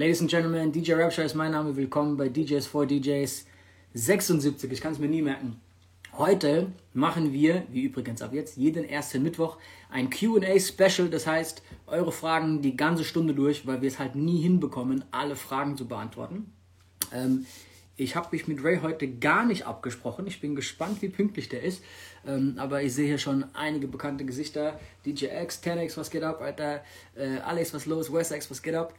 Ladies and Gentlemen, DJ Rapture ist mein Name. Willkommen bei DJs for DJs 76. Ich kann es mir nie merken. Heute machen wir, wie übrigens ab jetzt, jeden ersten Mittwoch ein QA-Special. Das heißt, eure Fragen die ganze Stunde durch, weil wir es halt nie hinbekommen, alle Fragen zu beantworten. Ähm, ich habe mich mit Ray heute gar nicht abgesprochen. Ich bin gespannt, wie pünktlich der ist. Ähm, aber ich sehe hier schon einige bekannte Gesichter. DJ X, 10X, was geht ab, Alter? Äh, Alex, was los? West X, was geht ab?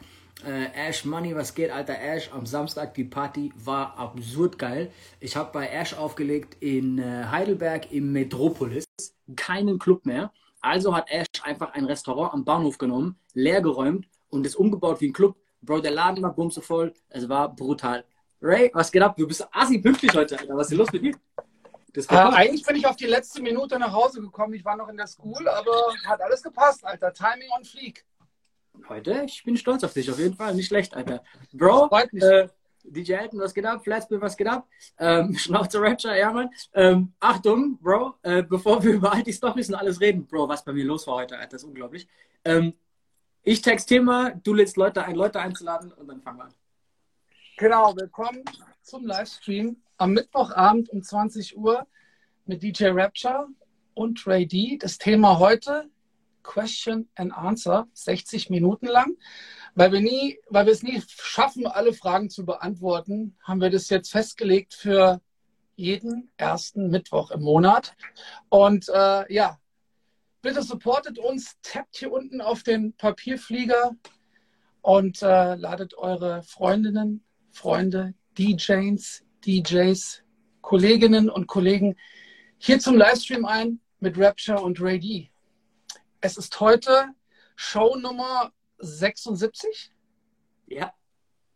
Äh, Ash Money, was geht, Alter? Ash, am Samstag die Party war absurd geil. Ich habe bei Ash aufgelegt in äh, Heidelberg im Metropolis. Keinen Club mehr. Also hat Ash einfach ein Restaurant am Bahnhof genommen, leer geräumt und ist umgebaut wie ein Club. Bro, der Laden war bumse voll. Es war brutal. Ray, was geht ab? Du bist assi pünktlich heute, Alter. Was ist los mit dir? Äh, eigentlich bin ich auf die letzte Minute nach Hause gekommen. Ich war noch in der School, aber hat alles gepasst, Alter. Timing on fleek. Heute, ich bin stolz auf dich, auf jeden Fall. Nicht schlecht, Alter. Bro, äh, DJ Elton, was geht ab? Flatspill, was geht ab? Ähm, Schnauze Rapture, ja, Mann. Ähm, Achtung, Bro, äh, bevor wir über all die Storys und alles reden, Bro, was bei mir los war heute, Alter, das ist unglaublich. Ähm, ich texte mal, du lädst Leute ein, Leute einzuladen und dann fangen wir an. Genau, willkommen zum Livestream am Mittwochabend um 20 Uhr mit DJ Rapture und Ray D. Das Thema heute Question and Answer, 60 Minuten lang. Weil wir nie, weil wir es nie schaffen, alle Fragen zu beantworten, haben wir das jetzt festgelegt für jeden ersten Mittwoch im Monat. Und äh, ja, bitte supportet uns, tappt hier unten auf den Papierflieger und äh, ladet eure Freundinnen, Freunde, DJs, DJs, Kolleginnen und Kollegen hier zum Livestream ein mit Rapture und Ray D. Es ist heute Show Nummer 76. Ja.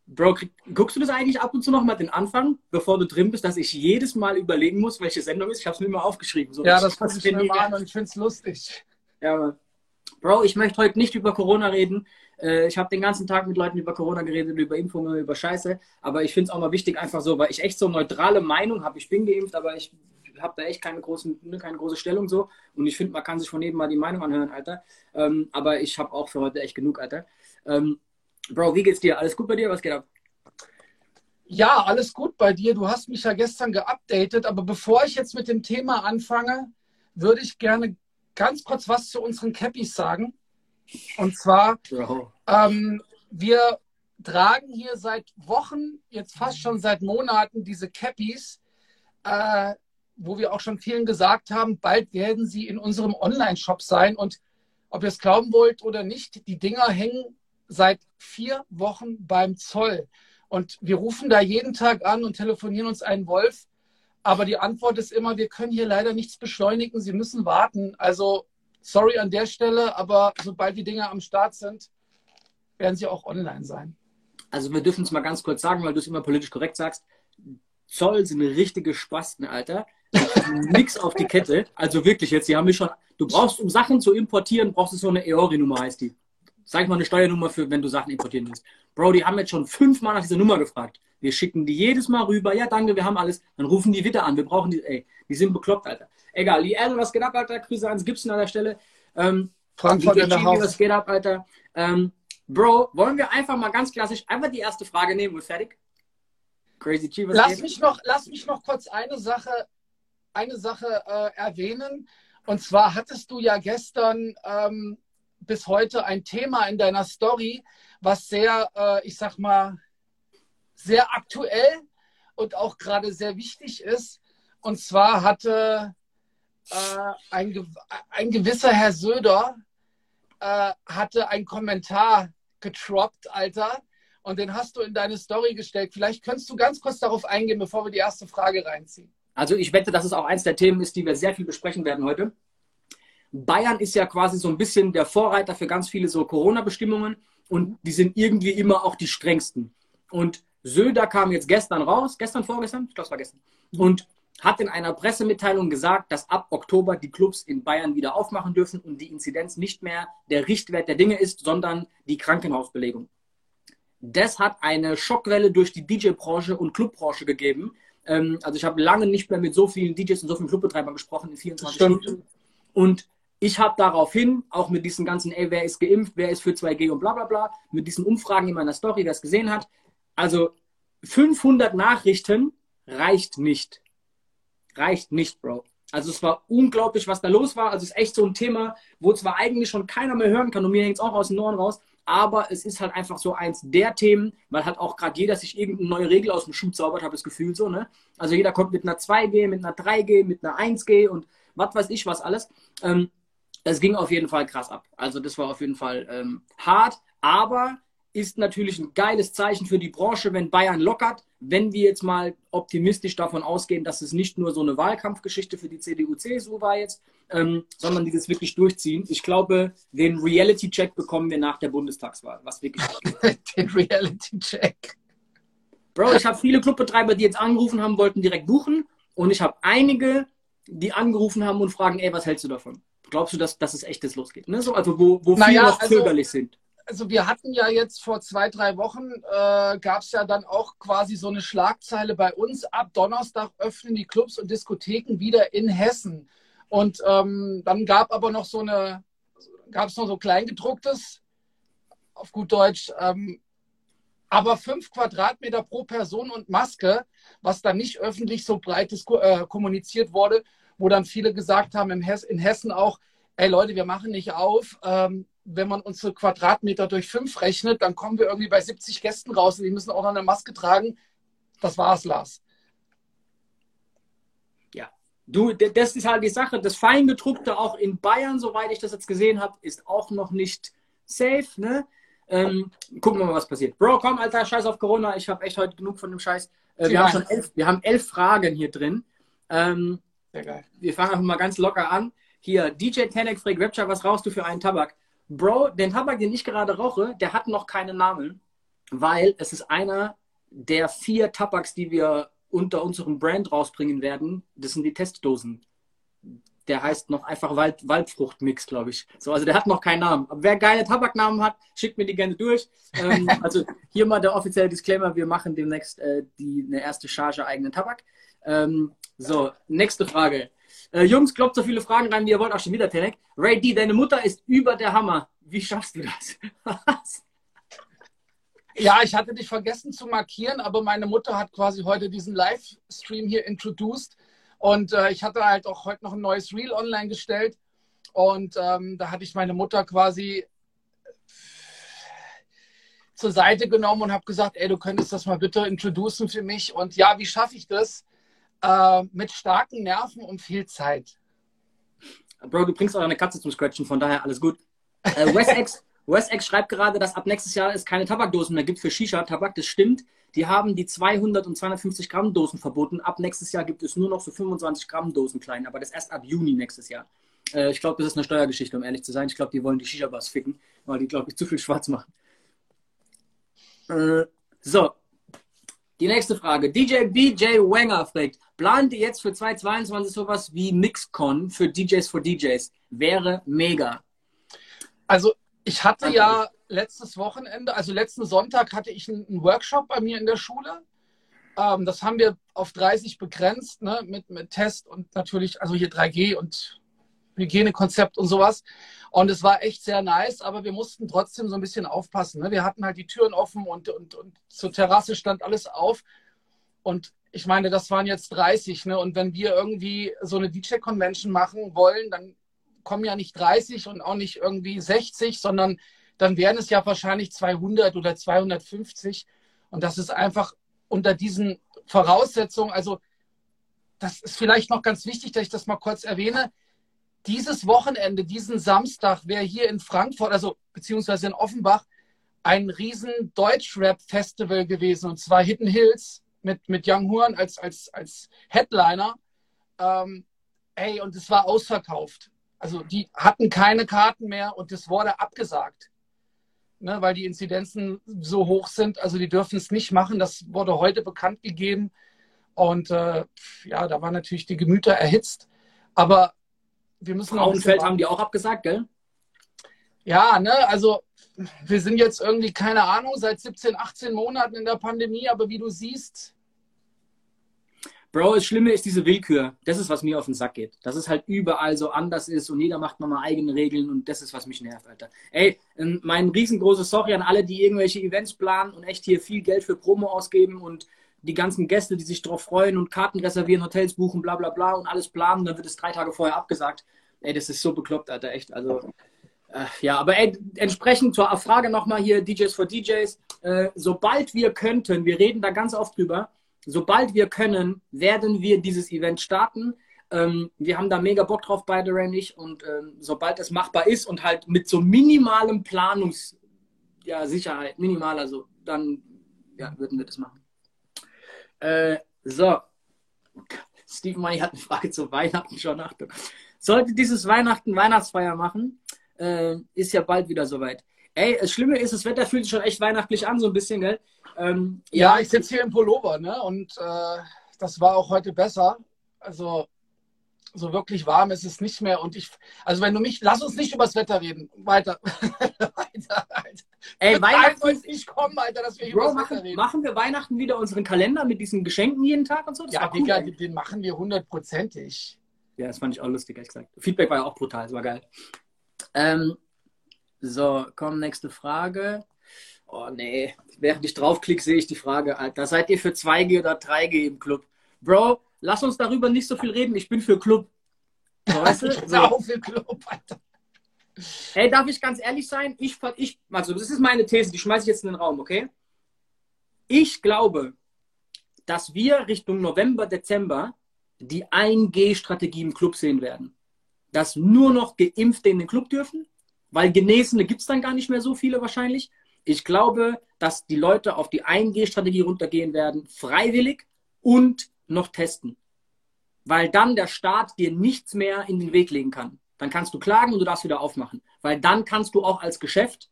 Bro, guckst du das eigentlich ab und zu noch mal den Anfang, bevor du drin bist, dass ich jedes Mal überlegen muss, welche Sendung ist? Ich habe es mir immer aufgeschrieben. So, ja, das passe ich mir mal an und ich finde es lustig. Ja, Mann. Bro, ich möchte heute nicht über Corona reden. Äh, ich habe den ganzen Tag mit Leuten über Corona geredet, über Impfungen, über Scheiße. Aber ich finde es auch mal wichtig, einfach so, weil ich echt so neutrale Meinung habe. Ich bin geimpft, aber ich habe da echt keine, großen, ne, keine große Stellung so. Und ich finde, man kann sich von jedem mal die Meinung anhören, Alter. Ähm, aber ich habe auch für heute echt genug, Alter. Ähm, Bro, wie geht's dir? Alles gut bei dir? Was geht ab? Ja, alles gut bei dir. Du hast mich ja gestern geupdatet, aber bevor ich jetzt mit dem Thema anfange, würde ich gerne ganz kurz was zu unseren Cappies sagen. Und zwar, ähm, wir tragen hier seit Wochen, jetzt fast schon seit Monaten, diese Cappies, äh, wo wir auch schon vielen gesagt haben, bald werden sie in unserem Online-Shop sein. Und ob ihr es glauben wollt oder nicht, die Dinger hängen seit vier Wochen beim Zoll. Und wir rufen da jeden Tag an und telefonieren uns einen Wolf. Aber die Antwort ist immer, wir können hier leider nichts beschleunigen. Sie müssen warten. Also sorry an der Stelle, aber sobald die Dinger am Start sind, werden sie auch online sein. Also wir dürfen es mal ganz kurz sagen, weil du es immer politisch korrekt sagst. Zoll sind richtige Spasten, Alter. Nix auf die Kette. Also wirklich jetzt, die haben mich schon. Du brauchst, um Sachen zu importieren, brauchst du so eine EORI-Nummer, heißt die. Sag mal eine Steuernummer für, wenn du Sachen importieren willst. Bro, die haben jetzt schon fünfmal nach dieser Nummer gefragt. Wir schicken die jedes Mal rüber. Ja, danke, wir haben alles. Dann rufen die wieder an. Wir brauchen die. Ey, die sind bekloppt, Alter. Egal. Liel, was geht ab, Alter? Grüße ans Gibson an der Stelle. Ähm, Frankfurt in der Haus. Was geht ab, Alter? Ähm, Bro, wollen wir einfach mal ganz klassisch einfach die erste Frage nehmen und fertig? Crazy Chief, was lass geht? mich noch, Lass mich noch kurz eine Sache, eine Sache äh, erwähnen. Und zwar hattest du ja gestern ähm, bis heute ein Thema in deiner Story, was sehr, äh, ich sag mal, sehr aktuell und auch gerade sehr wichtig ist. Und zwar hatte äh, ein, ein gewisser Herr Söder äh, hatte einen Kommentar getroppt, Alter. Und den hast du in deine Story gestellt. Vielleicht könntest du ganz kurz darauf eingehen, bevor wir die erste Frage reinziehen. Also ich wette, dass es auch eins der Themen ist, die wir sehr viel besprechen werden heute. Bayern ist ja quasi so ein bisschen der Vorreiter für ganz viele so Corona-Bestimmungen und die sind irgendwie immer auch die strengsten. Und Söder kam jetzt gestern raus, gestern, vorgestern, ich glaube, es war gestern, und hat in einer Pressemitteilung gesagt, dass ab Oktober die Clubs in Bayern wieder aufmachen dürfen und die Inzidenz nicht mehr der Richtwert der Dinge ist, sondern die Krankenhausbelegung. Das hat eine Schockwelle durch die DJ-Branche und Clubbranche gegeben. Ähm, also ich habe lange nicht mehr mit so vielen DJs und so vielen Clubbetreibern gesprochen in 24 Stunden. Und ich habe daraufhin, auch mit diesen ganzen, ey, wer ist geimpft, wer ist für 2G und bla bla bla, mit diesen Umfragen in meiner Story, wer es gesehen hat, also 500 Nachrichten reicht nicht. Reicht nicht, Bro. Also es war unglaublich, was da los war. Also es ist echt so ein Thema, wo zwar eigentlich schon keiner mehr hören kann und mir hängt es auch aus den Ohren raus, aber es ist halt einfach so eins der Themen, weil halt auch gerade jeder sich irgendeine neue Regel aus dem Schuh zaubert, habe das Gefühl so, ne? Also jeder kommt mit einer 2G, mit einer 3G, mit einer 1G und was weiß ich was alles. Ähm, ging auf jeden Fall krass ab. Also das war auf jeden Fall ähm, hart, aber ist natürlich ein geiles Zeichen für die Branche, wenn Bayern lockert. Wenn wir jetzt mal optimistisch davon ausgehen, dass es nicht nur so eine Wahlkampfgeschichte für die CDU-CSU war jetzt, ähm, sondern die das wirklich durchziehen. Ich glaube, den Reality-Check bekommen wir nach der Bundestagswahl, was wirklich Den Reality-Check. Bro, ich habe viele Clubbetreiber, die jetzt angerufen haben, wollten direkt buchen und ich habe einige, die angerufen haben und fragen, ey, was hältst du davon? Glaubst du, dass, dass es echtes losgeht? Ne? So, also wo, wo naja, viele noch also, zögerlich sind also wir hatten ja jetzt vor zwei, drei Wochen, äh, gab es ja dann auch quasi so eine Schlagzeile bei uns. Ab Donnerstag öffnen die Clubs und Diskotheken wieder in Hessen. Und ähm, dann gab aber noch so eine, gab es noch so Kleingedrucktes, auf gut Deutsch, ähm, aber fünf Quadratmeter pro Person und Maske, was dann nicht öffentlich so breit äh, kommuniziert wurde, wo dann viele gesagt haben in, Hess in Hessen auch, ey Leute, wir machen nicht auf. Ähm, wenn man unsere Quadratmeter durch fünf rechnet, dann kommen wir irgendwie bei 70 Gästen raus und die müssen auch noch eine Maske tragen. Das war's, Lars. Ja, du, das ist halt die Sache. Das Feingedruckte auch in Bayern, soweit ich das jetzt gesehen habe, ist auch noch nicht safe. Ne? Ähm, gucken wir mal, was passiert. Bro, komm, Alter, scheiß auf Corona. Ich habe echt heute genug von dem Scheiß. Äh, wir, haben schon elf, wir haben elf Fragen hier drin. Ähm, Sehr geil. Wir fangen einfach mal ganz locker an. Hier, DJ Tenek fragt Rapture, was rauchst du für einen Tabak? Bro, den Tabak, den ich gerade rauche, der hat noch keinen Namen, weil es ist einer der vier Tabaks, die wir unter unserem Brand rausbringen werden. Das sind die Testdosen. Der heißt noch einfach Wald, Waldfruchtmix, glaube ich. So, also der hat noch keinen Namen. Aber wer geile Tabaknamen hat, schickt mir die gerne durch. Ähm, also hier mal der offizielle Disclaimer: Wir machen demnächst äh, die, eine erste Charge eigenen Tabak. Ähm, so, nächste Frage. Äh, Jungs, kloppt so viele Fragen rein, wie ihr wollt. Auch schon wieder, Tenek. Ray D, deine Mutter ist über der Hammer. Wie schaffst du das? ja, ich hatte dich vergessen zu markieren, aber meine Mutter hat quasi heute diesen Livestream hier introduced. Und äh, ich hatte halt auch heute noch ein neues Reel online gestellt. Und ähm, da hatte ich meine Mutter quasi zur Seite genommen und habe gesagt, ey, du könntest das mal bitte introducen für mich. Und ja, wie schaffe ich das? Äh, mit starken Nerven und viel Zeit. Bro, du bringst auch eine Katze zum Scratchen, von daher alles gut. Äh, WestX, WestX schreibt gerade, dass ab nächstes Jahr es keine Tabakdosen mehr gibt für Shisha-Tabak. Das stimmt. Die haben die 200 und 250 Gramm Dosen verboten. Ab nächstes Jahr gibt es nur noch so 25 Gramm Dosen klein, aber das erst ab Juni nächstes Jahr. Äh, ich glaube, das ist eine Steuergeschichte, um ehrlich zu sein. Ich glaube, die wollen die Shisha-Bars ficken, weil die, glaube ich, zu viel schwarz machen. Äh, so, die nächste Frage. DJ BJ Wenger fragt, plant ihr jetzt für 2022 sowas wie Mixcon für DJs for DJs? Wäre mega. Also ich hatte ja letztes Wochenende, also letzten Sonntag hatte ich einen Workshop bei mir in der Schule. Ähm, das haben wir auf 30 begrenzt, ne, mit, mit Test und natürlich, also hier 3G und Hygienekonzept und sowas. Und es war echt sehr nice, aber wir mussten trotzdem so ein bisschen aufpassen. Ne? Wir hatten halt die Türen offen und, und, und zur Terrasse stand alles auf. Und ich meine, das waren jetzt 30. Ne? Und wenn wir irgendwie so eine DJ-Convention machen wollen, dann kommen ja nicht 30 und auch nicht irgendwie 60, sondern dann wären es ja wahrscheinlich 200 oder 250. Und das ist einfach unter diesen Voraussetzungen, also das ist vielleicht noch ganz wichtig, dass ich das mal kurz erwähne dieses Wochenende, diesen Samstag, wäre hier in Frankfurt, also beziehungsweise in Offenbach, ein riesen Deutschrap-Festival gewesen, und zwar Hidden Hills mit, mit Young Horn als, als, als Headliner. Ähm, ey, und es war ausverkauft. Also die hatten keine Karten mehr und es wurde abgesagt, ne, weil die Inzidenzen so hoch sind. Also die dürfen es nicht machen. Das wurde heute bekannt gegeben. Und äh, ja, da waren natürlich die Gemüter erhitzt. Aber wir müssen Frauenfeld haben die auch abgesagt, gell? Ja, ne, also wir sind jetzt irgendwie, keine Ahnung, seit 17, 18 Monaten in der Pandemie, aber wie du siehst. Bro, das Schlimme ist diese Willkür. Das ist, was mir auf den Sack geht. Dass es halt überall so anders ist und jeder macht nochmal eigene Regeln und das ist, was mich nervt, Alter. Ey, ähm, mein riesengroßes Sorry an alle, die irgendwelche Events planen und echt hier viel Geld für Promo ausgeben und die ganzen Gäste, die sich drauf freuen und Karten reservieren, Hotels buchen, bla bla bla und alles planen, dann wird es drei Tage vorher abgesagt. Ey, das ist so bekloppt, Alter, echt. Also, äh, ja, aber ey, entsprechend zur Frage nochmal hier, DJs for DJs, äh, sobald wir könnten, wir reden da ganz oft drüber, sobald wir können, werden wir dieses Event starten. Ähm, wir haben da mega Bock drauf, beide Randy und ähm, sobald es machbar ist und halt mit so minimalem Planungs, ja, minimal, also dann ja, würden wir das machen. Äh, so, Steve Money hat eine Frage zu Weihnachten schon. Achtung. Sollte dieses Weihnachten Weihnachtsfeier machen, äh, ist ja bald wieder soweit. Ey, das Schlimme ist, das Wetter fühlt sich schon echt weihnachtlich an, so ein bisschen, gell? Ähm, ja, ja, ich sitze hier im Pullover, ne? Und äh, das war auch heute besser. Also so wirklich warm ist es nicht mehr. Und ich, also wenn du mich, lass uns nicht über das Wetter reden. Weiter. weiter, Alter. Ey, Weihnachten soll nicht kommen, Alter, dass wir Bro, reden. Machen wir Weihnachten wieder unseren Kalender mit diesen Geschenken jeden Tag und so? Das ja, Digga, cool, den machen wir hundertprozentig. Ja, das fand ich auch lustig, ehrlich gesagt. Feedback war ja auch brutal, das war geil. Ähm, so, komm, nächste Frage. Oh nee, während ich draufklicke, sehe ich die Frage, Alter. Seid ihr für 2G oder 3G im Club? Bro, lass uns darüber nicht so viel reden. Ich bin für Club. So, weißt du? Ich bin so. auch für Club, Alter. Hey, darf ich ganz ehrlich sein? Ich, ich, also, das ist meine These, die schmeiße ich jetzt in den Raum, okay? Ich glaube, dass wir Richtung November, Dezember die 1G-Strategie im Club sehen werden. Dass nur noch Geimpfte in den Club dürfen, weil Genesene gibt es dann gar nicht mehr so viele wahrscheinlich. Ich glaube, dass die Leute auf die 1G-Strategie runtergehen werden, freiwillig und noch testen. Weil dann der Staat dir nichts mehr in den Weg legen kann. Dann kannst du klagen und du darfst wieder aufmachen. Weil dann kannst du auch als Geschäft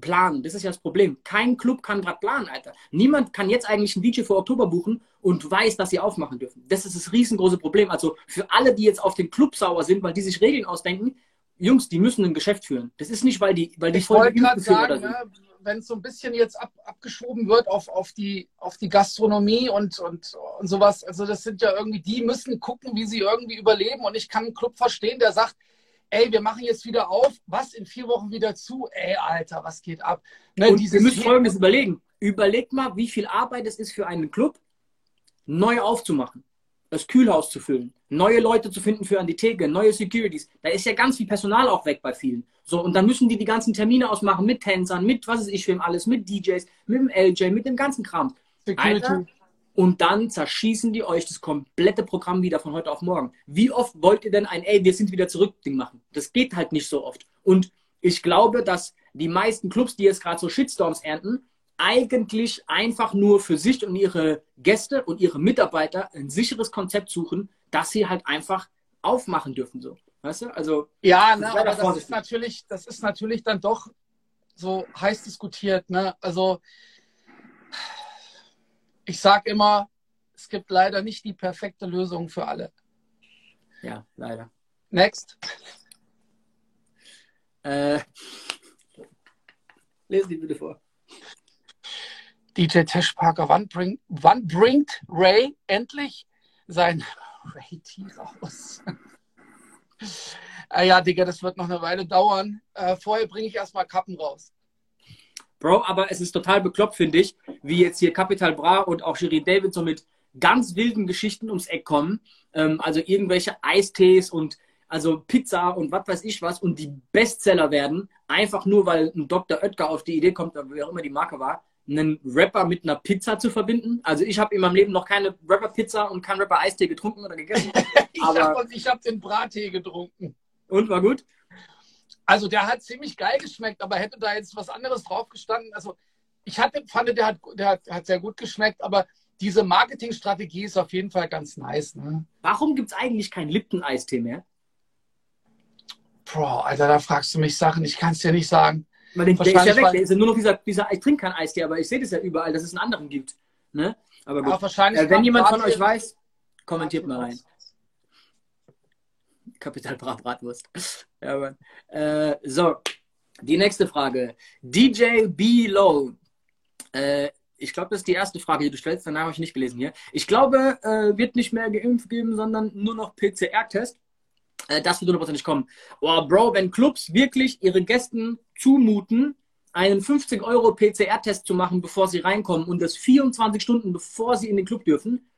planen. Das ist ja das Problem. Kein Club kann gerade planen, Alter. Niemand kann jetzt eigentlich einen DJ für Oktober buchen und weiß, dass sie aufmachen dürfen. Das ist das riesengroße Problem. Also für alle, die jetzt auf den Club sauer sind, weil die sich Regeln ausdenken, Jungs, die müssen ein Geschäft führen. Das ist nicht, weil die, weil die ich voll gerade sagen, ne, wenn es so ein bisschen jetzt ab, abgeschoben wird auf, auf, die, auf die Gastronomie und, und, und sowas, also das sind ja irgendwie, die müssen gucken, wie sie irgendwie überleben. Und ich kann einen Club verstehen, der sagt, ey, wir machen jetzt wieder auf, was in vier Wochen wieder zu, ey, Alter, was geht ab? Ne, und wir müssen Folgendes überlegen. Überlegt mal, wie viel Arbeit es ist für einen Club, neu aufzumachen, das Kühlhaus zu füllen, neue Leute zu finden für an die Theke, neue Securities. Da ist ja ganz viel Personal auch weg bei vielen. So, und dann müssen die die ganzen Termine ausmachen mit Tänzern, mit was weiß ich wem alles, mit DJs, mit dem LJ, mit dem ganzen Kram. Alter, und dann zerschießen die euch das komplette Programm wieder von heute auf morgen. Wie oft wollt ihr denn ein, ey, wir sind wieder zurück Ding machen? Das geht halt nicht so oft. Und ich glaube, dass die meisten Clubs, die jetzt gerade so Shitstorms ernten, eigentlich einfach nur für sich und ihre Gäste und ihre Mitarbeiter ein sicheres Konzept suchen, dass sie halt einfach aufmachen dürfen. So. Weißt du? Also, ja, ne, aber das ist, natürlich, das ist natürlich dann doch so heiß diskutiert. Ne? Also, ich sage immer, es gibt leider nicht die perfekte Lösung für alle. Ja, leider. Next. Äh, lesen die bitte vor. DJ Tesh Parker, wann bringt, wann bringt Ray endlich sein Ray-T raus? äh, ja, Digga, das wird noch eine Weile dauern. Äh, vorher bringe ich erstmal Kappen raus. Bro, aber es ist total bekloppt, finde ich, wie jetzt hier Capital Bra und auch Shirin David so mit ganz wilden Geschichten ums Eck kommen. Ähm, also irgendwelche Eistees und also Pizza und was weiß ich was und die Bestseller werden, einfach nur weil ein Dr. Oetker auf die Idee kommt, wer auch immer die Marke war, einen Rapper mit einer Pizza zu verbinden. Also ich habe in meinem Leben noch keine Rapper-Pizza und keinen Rapper-Eistee getrunken oder gegessen. ich habe hab den Brattee getrunken. Und war gut? Also der hat ziemlich geil geschmeckt, aber hätte da jetzt was anderes drauf gestanden. Also ich hatte, fand, der hat, der hat, hat sehr gut geschmeckt, aber diese Marketingstrategie ist auf jeden Fall ganz nice. Ne? Warum gibt es eigentlich keinen Lipton-Eistee mehr? Bro, Alter, da fragst du mich Sachen, ich kann es dir nicht sagen. Weil der, der ist ja weg, der ist ja nur noch dieser, dieser ich trinke keinen Eistee, aber ich sehe das ja überall, dass es einen anderen gibt. Ne? Aber gut. Ja, wahrscheinlich äh, wenn jemand von euch weiß, kommentiert mal rein. Kapital Bratwurst. ja, Mann. Äh, so, die nächste Frage. DJ B. Low. Äh, ich glaube, das ist die erste Frage, die du stellst. Danach habe ich nicht gelesen hier. Ich glaube, äh, wird nicht mehr geimpft geben, sondern nur noch PCR-Test. Äh, das wird hundertprozentig kommen. Oh, Bro, wenn Clubs wirklich ihre Gästen zumuten, einen 50 Euro PCR-Test zu machen, bevor sie reinkommen und das 24 Stunden, bevor sie in den Club dürfen,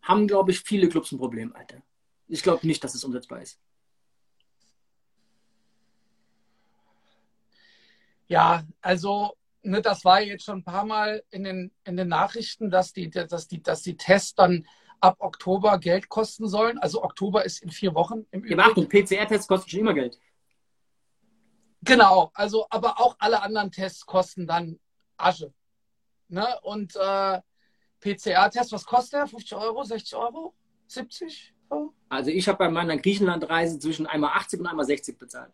haben, glaube ich, viele Clubs ein Problem, Alter. Ich glaube nicht, dass es umsetzbar ist. Ja, also ne, das war jetzt schon ein paar Mal in den, in den Nachrichten, dass die, dass, die, dass die Tests dann ab Oktober Geld kosten sollen. Also Oktober ist in vier Wochen im Übrigen. Ja, Achtung, PCR-Tests kosten schon immer Geld. Genau, also aber auch alle anderen Tests kosten dann Asche. Ne? Und äh, PCR-Test, was kostet der? 50 Euro, 60 Euro, 70 Euro? Also ich habe bei meiner Griechenland-Reise zwischen einmal 80 und einmal 60 bezahlt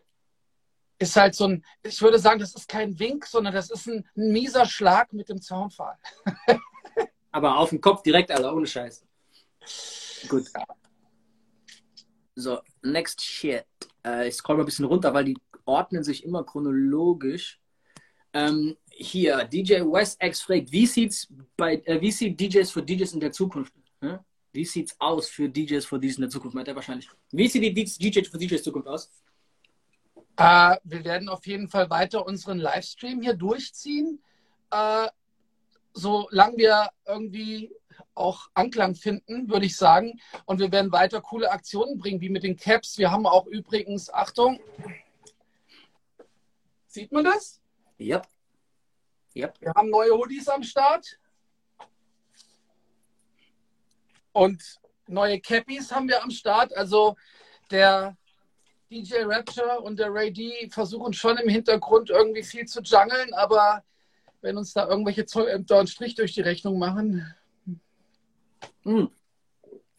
ist halt so ein, ich würde sagen, das ist kein Wink, sondern das ist ein, ein mieser Schlag mit dem Zaunpfahl. Aber auf den Kopf direkt, Alter, ohne Scheiß. Gut. So, next shit. Äh, ich scroll mal ein bisschen runter, weil die ordnen sich immer chronologisch. Ähm, hier, DJ West X fragt, wie sieht's bei, äh, wie sieht DJs für DJs in der Zukunft? Hm? Wie sieht's aus für DJs für DJs in der Zukunft? Meint er wahrscheinlich. Wie sieht die DJs für DJs Zukunft aus? Äh, wir werden auf jeden Fall weiter unseren Livestream hier durchziehen, äh, solange wir irgendwie auch Anklang finden, würde ich sagen. Und wir werden weiter coole Aktionen bringen, wie mit den Caps. Wir haben auch übrigens, Achtung, sieht man das? Ja. Yep. Wir haben neue Hoodies am Start. Und neue Cappies haben wir am Start. Also der DJ Rapture und der Ray D versuchen schon im Hintergrund irgendwie viel zu jungeln, aber wenn uns da irgendwelche Zollämter einen Strich durch die Rechnung machen. Hm.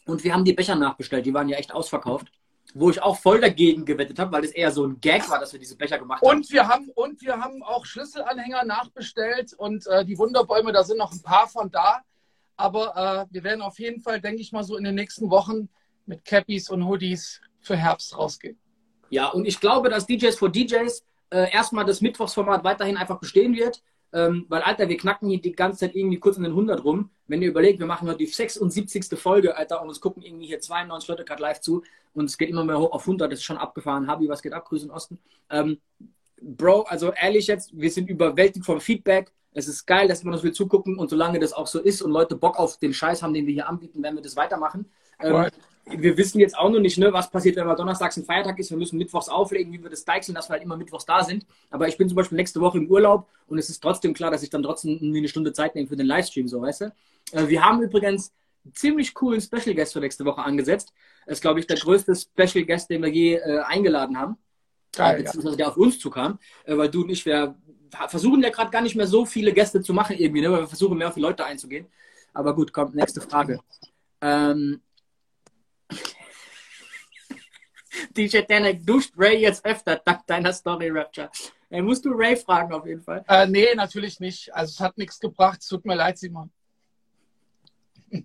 Und wir haben die Becher nachbestellt, die waren ja echt ausverkauft. Wo ich auch voll dagegen gewettet habe, weil es eher so ein Gag war, dass wir diese Becher gemacht haben. Und wir haben, und wir haben auch Schlüsselanhänger nachbestellt und äh, die Wunderbäume, da sind noch ein paar von da. Aber äh, wir werden auf jeden Fall, denke ich mal, so in den nächsten Wochen mit Cappies und Hoodies für Herbst rausgehen. Ja, und ich glaube, dass DJs for DJs äh, erstmal das Mittwochsformat weiterhin einfach bestehen wird. Ähm, weil, Alter, wir knacken hier die ganze Zeit irgendwie kurz in den 100 rum. Wenn ihr überlegt, wir machen heute die 76. Folge, Alter, und es gucken irgendwie hier 92 Leute gerade live zu und es geht immer mehr hoch auf 100, das ist schon abgefahren. Habi, was geht ab? Grüße in Osten. Ähm, Bro, also ehrlich jetzt, wir sind überwältigt vom Feedback. Es ist geil, dass immer noch viel zugucken und solange das auch so ist und Leute Bock auf den Scheiß haben, den wir hier anbieten, werden wir das weitermachen. Ähm, wir wissen jetzt auch noch nicht, ne, was passiert, wenn mal donnerstags ein Feiertag ist. Wir müssen mittwochs auflegen, wie wir das deichseln, dass wir halt immer mittwochs da sind. Aber ich bin zum Beispiel nächste Woche im Urlaub und es ist trotzdem klar, dass ich dann trotzdem eine Stunde Zeit nehme für den Livestream, so weißt du. Äh, wir haben übrigens einen ziemlich coolen Special Guest für nächste Woche angesetzt. Das ist, glaube ich, der größte Special Guest, den wir je äh, eingeladen haben. Geil, beziehungsweise ja. der auf uns zukam, äh, weil du und ich, wir versuchen ja gerade gar nicht mehr so viele Gäste zu machen irgendwie, ne, weil wir versuchen mehr auf die Leute einzugehen. Aber gut, kommt, nächste Frage. Ähm, DJ Danek duscht Ray jetzt öfter dank deiner Story, Rapture. Ey, musst du Ray fragen auf jeden Fall. Äh, nee, natürlich nicht. Also es hat nichts gebracht. Es tut mir leid, Simon.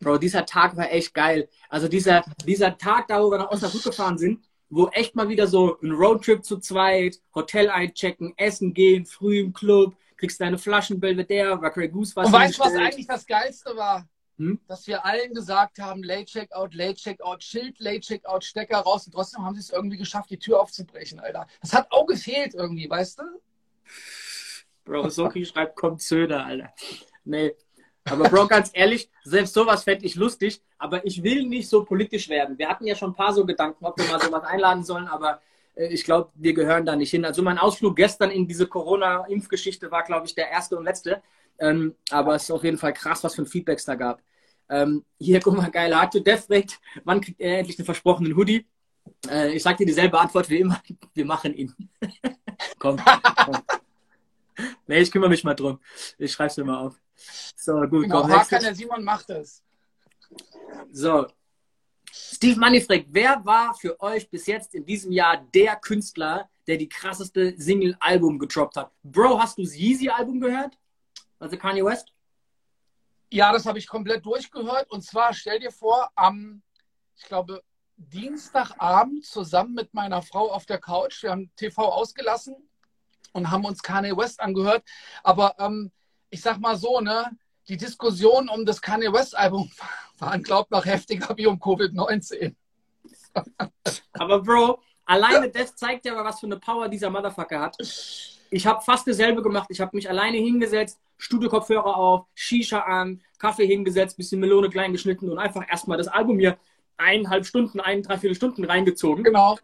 Bro, dieser Tag war echt geil. Also dieser, dieser Tag da, wo wir nach Osnabrück gefahren sind, wo echt mal wieder so ein Roadtrip zu zweit, Hotel einchecken, essen gehen, früh im Club, kriegst deine Flaschen Belvedere, war Grey Goose was. Und weißt du, was eigentlich das Geilste war? Hm? dass wir allen gesagt haben, Late Checkout, Late Checkout, Schild, Late Checkout, Stecker raus und trotzdem haben sie es irgendwie geschafft, die Tür aufzubrechen, Alter. Das hat auch gefehlt irgendwie, weißt du? Bro, Soki schreibt, kommt Söder, Alter. Nee. Aber Bro, ganz ehrlich, selbst sowas fände ich lustig, aber ich will nicht so politisch werden. Wir hatten ja schon ein paar so Gedanken, ob wir mal sowas einladen sollen, aber äh, ich glaube, wir gehören da nicht hin. Also mein Ausflug gestern in diese Corona-Impfgeschichte war, glaube ich, der erste und letzte. Ähm, aber es ist auf jeden Fall krass, was für ein Feedback es da gab. Ähm, hier, guck mal, geil. Hard to Death fragt, wann kriegt er endlich den versprochenen Hoodie? Äh, ich sag dir dieselbe Antwort wie immer. Wir machen ihn. komm, komm. Nee, ich kümmere mich mal drum. Ich schreib's mir mal auf. So, gut, genau, komm. Hakan, der Simon macht es. So. Steve Money fragt, wer war für euch bis jetzt in diesem Jahr der Künstler, der die krasseste Single-Album getroppt hat? Bro, hast du das Yeezy-Album gehört? Also Kanye West? Ja, das habe ich komplett durchgehört. Und zwar stell dir vor, am, ich glaube, Dienstagabend zusammen mit meiner Frau auf der Couch. Wir haben TV ausgelassen und haben uns Kanye West angehört. Aber ähm, ich sag mal so, ne, die Diskussion um das Kanye West Album waren, glaubt noch heftiger wie um Covid-19. aber Bro, alleine das zeigt ja aber, was für eine Power dieser Motherfucker hat. Ich habe fast dasselbe gemacht. Ich habe mich alleine hingesetzt, Studio-Kopfhörer auf, Shisha an, Kaffee hingesetzt, bisschen Melone klein geschnitten und einfach erstmal das Album hier eineinhalb Stunden, ein, drei, vier Stunden reingezogen. Genau.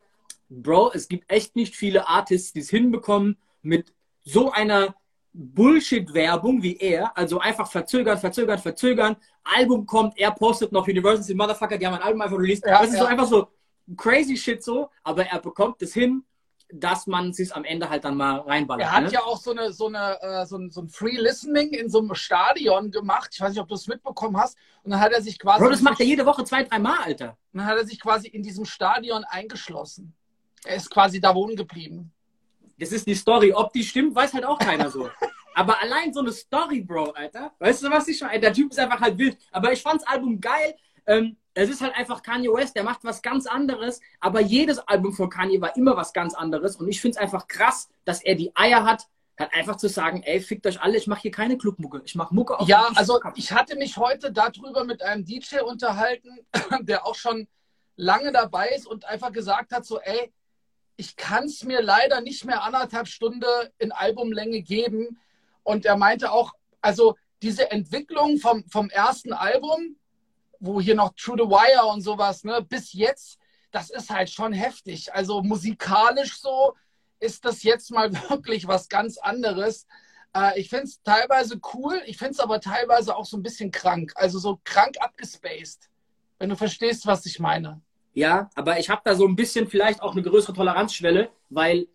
Bro, es gibt echt nicht viele Artists, die es hinbekommen, mit so einer Bullshit-Werbung wie er, also einfach verzögern, verzögern, verzögern. Album kommt, er postet noch University Motherfucker, die haben ein Album einfach released. Ja, das ist ja. so einfach so crazy shit so, aber er bekommt es hin, dass man es am Ende halt dann mal reinballert. Er hat ne? ja auch so, eine, so, eine, äh, so, ein, so ein Free Listening in so einem Stadion gemacht. Ich weiß nicht, ob du es mitbekommen hast. Und dann hat er sich quasi. Bro, das macht er jede Woche zwei, drei Mal, Alter. Dann hat er sich quasi in diesem Stadion eingeschlossen. Er ist quasi da wohnen geblieben. Das ist die Story. Ob die stimmt, weiß halt auch keiner so. Aber allein so eine Story, Bro, Alter. Weißt du, was ich meine? Der Typ ist einfach halt wild. Aber ich fand's Album geil. Ähm, es ist halt einfach Kanye West, der macht was ganz anderes. Aber jedes Album von Kanye war immer was ganz anderes. Und ich find's einfach krass, dass er die Eier hat, halt einfach zu sagen, ey, fickt euch alle, ich mache hier keine Clubmucke. Ich mache Mucke auf Ja, also ich hatte mich heute darüber mit einem DJ unterhalten, der auch schon lange dabei ist und einfach gesagt hat, so, ey, ich kann es mir leider nicht mehr anderthalb Stunden in Albumlänge geben. Und er meinte auch, also diese Entwicklung vom, vom ersten Album, wo hier noch True the Wire und sowas, ne, bis jetzt, das ist halt schon heftig. Also musikalisch so ist das jetzt mal wirklich was ganz anderes. Äh, ich finde es teilweise cool, ich finde es aber teilweise auch so ein bisschen krank. Also so krank abgespaced. Wenn du verstehst, was ich meine. Ja, aber ich habe da so ein bisschen vielleicht auch eine größere Toleranzschwelle, weil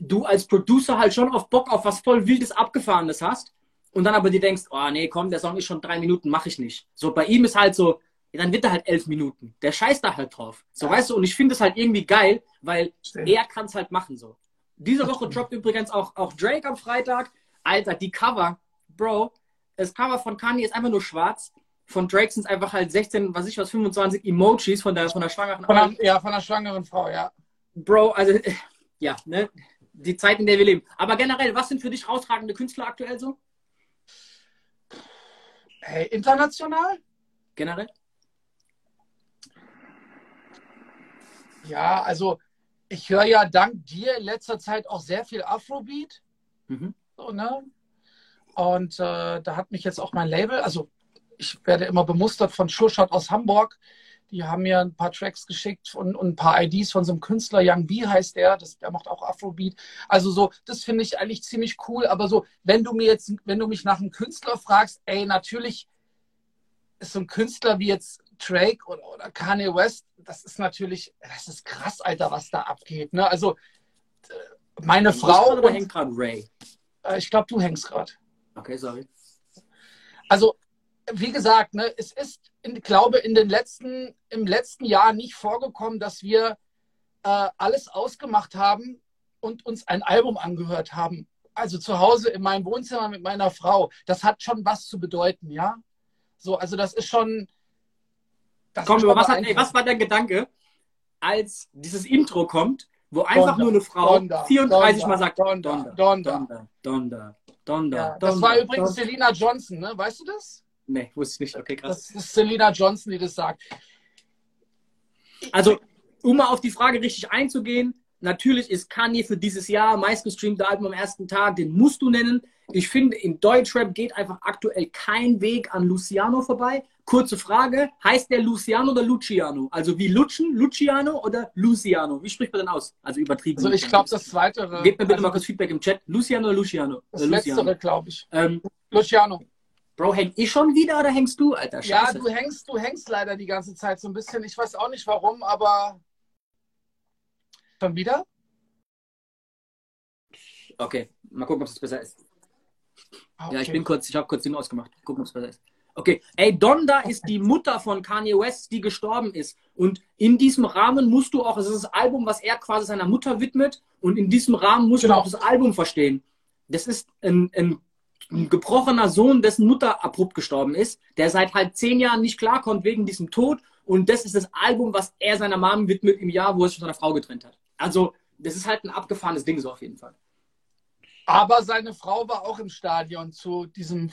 du als Producer halt schon auf Bock auf was voll Wildes, Abgefahrenes hast und dann aber dir denkst, oh nee, komm, der Song ist schon drei Minuten, mache ich nicht. So, bei ihm ist halt so, dann wird er halt elf Minuten. Der scheißt da halt drauf. So, Ja. weißt du, und ich finde es halt irgendwie geil, weil Stimmt. er kann es halt machen so. Diese Woche droppt übrigens auch, auch Drake am Freitag. Alter, die Cover, Bro, das Cover von Kanye ist einfach nur schwarz. Von Drake sind es einfach halt 16, was ich was, 25 Emojis von der, von der schwangeren einer, ja, von einer schwangeren Frau, ja. Bro, also ja, ne? Die Zeit, in der wir leben. Aber generell, was sind für dich herausragende Künstler aktuell so? Hey, international? Generell? Ja, also ich höre ja dank dir in letzter Zeit auch sehr viel Afrobeat. Mhm. So, ne? Und äh, da hat mich jetzt auch mein Label, also ich werde immer bemustert von Sure Shot aus Hamburg. Die haben mir ein paar Tracks geschickt und, und ein paar IDs von so einem Künstler, Young B heißt der, das, der macht auch Afrobeat. Also so, das finde ich eigentlich ziemlich cool. Aber so, wenn du mir jetzt, wenn du mich nach einem Künstler fragst, ey, natürlich ist so ein Künstler wie jetzt Drake oder, oder Kanye West, das ist natürlich, das ist krass, Alter, was da abgeht. Ne? Also äh, meine Frau, Oder hängt gerade Ray? äh, ich glaube, du hängst gerade. Okay, sorry. Also, wie gesagt, ne, es ist, in, glaube in den letzten, im letzten Jahr nicht vorgekommen, dass wir äh, alles ausgemacht haben und uns ein Album angehört haben. Also zu Hause in meinem Wohnzimmer mit meiner Frau. Das hat schon was zu bedeuten, ja. So, also das ist schon. Das Komm, was, hat, ey, was war dein Gedanke, als dieses Intro kommt, wo einfach Donda, nur eine Frau Donda, 34 Donda, Mal sagt, Donda, Donda, Donda. Donda, Ja, das war übrigens. Selina Johnson, ne? Weißt du das? Nee, wusste ich nicht. Okay, krass. Das ist Selina Johnson, die das sagt. Also, um mal auf die Frage richtig einzugehen, natürlich ist Kanye für dieses Jahr meistgestreamte Album am ersten Tag, den musst du nennen. Ich finde, in Deutschrap geht einfach aktuell kein Weg an Luciano vorbei. Kurze Frage, heißt der Luciano oder Luciano? Also wie Lutschen, Luciano oder Luciano? Wie spricht man denn aus? Also übertrieben. Also ich glaube, das zweite. Gebt mir bitte also mal kurz Feedback im Chat. Luciano oder Luciano? das Luciano. letztere, glaube ich. Ähm, Luciano. Bro, häng ich schon wieder oder hängst du, Alter? Ja, Scheiße. du hängst, du hängst leider die ganze Zeit so ein bisschen. Ich weiß auch nicht warum, aber schon wieder? Okay, mal gucken, ob es besser ist. Ah, Ja, ich okay. bin kurz, ich habe kurz den ausgemacht. Gucken, ob es besser ist. Okay, ey, Donda ist die Mutter von Kanye West, die gestorben ist. Und in diesem Rahmen musst du auch, es ist das Album, was er quasi seiner Mutter widmet. Und in diesem Rahmen musst Genau. du auch das Album verstehen. Das ist ein, ein, ein gebrochener Sohn, dessen Mutter abrupt gestorben ist, der seit halt zehn Jahren nicht klarkommt wegen diesem Tod. Und das ist das Album, was er seiner Mom widmet im Jahr, wo er sich von seiner Frau getrennt hat. Also, das ist halt ein abgefahrenes Ding so auf jeden Fall. Aber seine Frau war auch im Stadion zu diesem.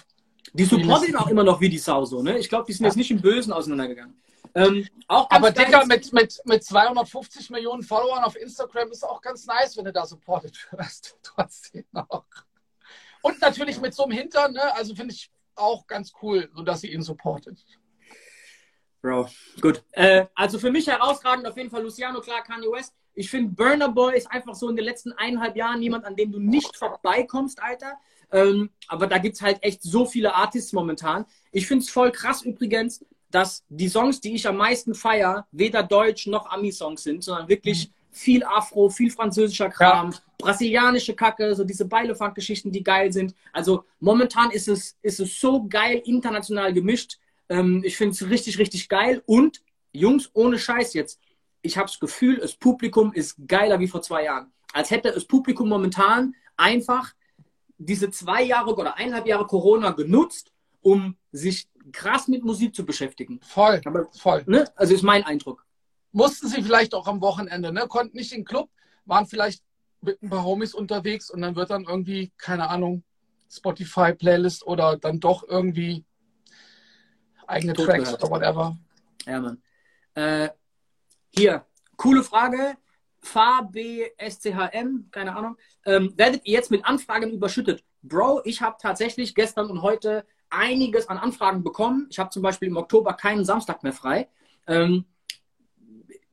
Die supporten auch immer noch wie die Sau so, ne? Ich glaube, die sind ja. jetzt nicht im Bösen auseinandergegangen. Ähm, Aber Digga, mit, mit, mit 250 Millionen Followern auf Instagram ist auch ganz nice, wenn du da supported wirst. Trotzdem auch. Und natürlich mit so einem Hintern, ne? Also finde ich auch ganz cool, so dass sie ihn supportet. Bro, gut. Äh, also für mich herausragend auf jeden Fall Luciano, klar, Kanye West. Ich finde, Burner Boy ist einfach so in den letzten eineinhalb Jahren jemand, an dem du nicht vorbeikommst, Alter. Ähm, aber da gibt es halt echt so viele Artists momentan. Ich finde es voll krass übrigens, dass die Songs, die ich am meisten feiere, weder Deutsch noch Ami-Songs sind, sondern wirklich viel Afro, viel französischer Kram, ja. brasilianische Kacke, so diese Beilefunk-Geschichten, die geil sind. Also momentan ist es, ist es so geil international gemischt. Ähm, ich finde es richtig, richtig geil. Und Jungs, ohne Scheiß jetzt, ich habe das Gefühl, das Publikum ist geiler wie vor zwei Jahren. Als hätte das Publikum momentan einfach diese zwei Jahre oder eineinhalb Jahre Corona genutzt, um sich krass mit Musik zu beschäftigen. Voll, Aber, voll. Ne? Also ist mein Eindruck. Mussten sie vielleicht auch am Wochenende, ne? Konnten nicht in den Club, waren vielleicht mit ein paar Homies unterwegs und dann wird dann irgendwie, keine Ahnung, Spotify-Playlist oder dann doch irgendwie eigene Tot Tracks gehört. oder whatever. Ja, Mann. Äh, hier, coole Frage. FABSCHM, keine Ahnung. Ähm, werdet ihr jetzt mit Anfragen überschüttet? Bro, ich habe tatsächlich gestern und heute einiges an Anfragen bekommen. Ich habe zum Beispiel im Oktober keinen Samstag mehr frei. Ähm,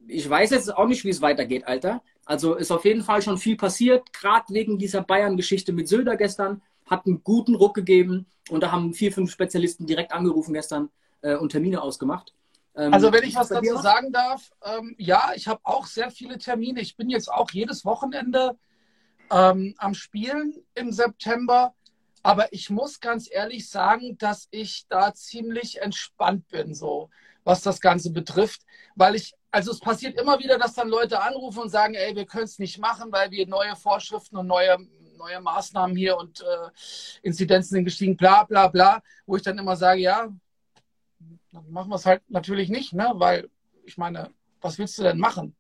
ich weiß jetzt auch nicht, wie es weitergeht, Alter. Also ist auf jeden Fall schon viel passiert, gerade wegen dieser Bayern-Geschichte mit Söder gestern. Hat einen guten Ruck gegeben und da haben vier, fünf Spezialisten direkt angerufen gestern äh, und Termine ausgemacht. Ähm, also wenn ich was dazu sagen darf, ähm, ja, ich habe auch sehr viele Termine. Ich bin jetzt auch jedes Wochenende ähm, am Spielen im September. Aber ich muss ganz ehrlich sagen, dass ich da ziemlich entspannt bin, so was das Ganze betrifft. Weil ich, also es passiert immer wieder, dass dann Leute anrufen und sagen, ey, wir können es nicht machen, weil wir neue Vorschriften und neue, neue Maßnahmen hier und äh, Inzidenzen sind gestiegen, bla bla bla, wo ich dann immer sage, ja, dann machen wir es halt natürlich nicht, ne? weil ich meine, was willst du denn machen?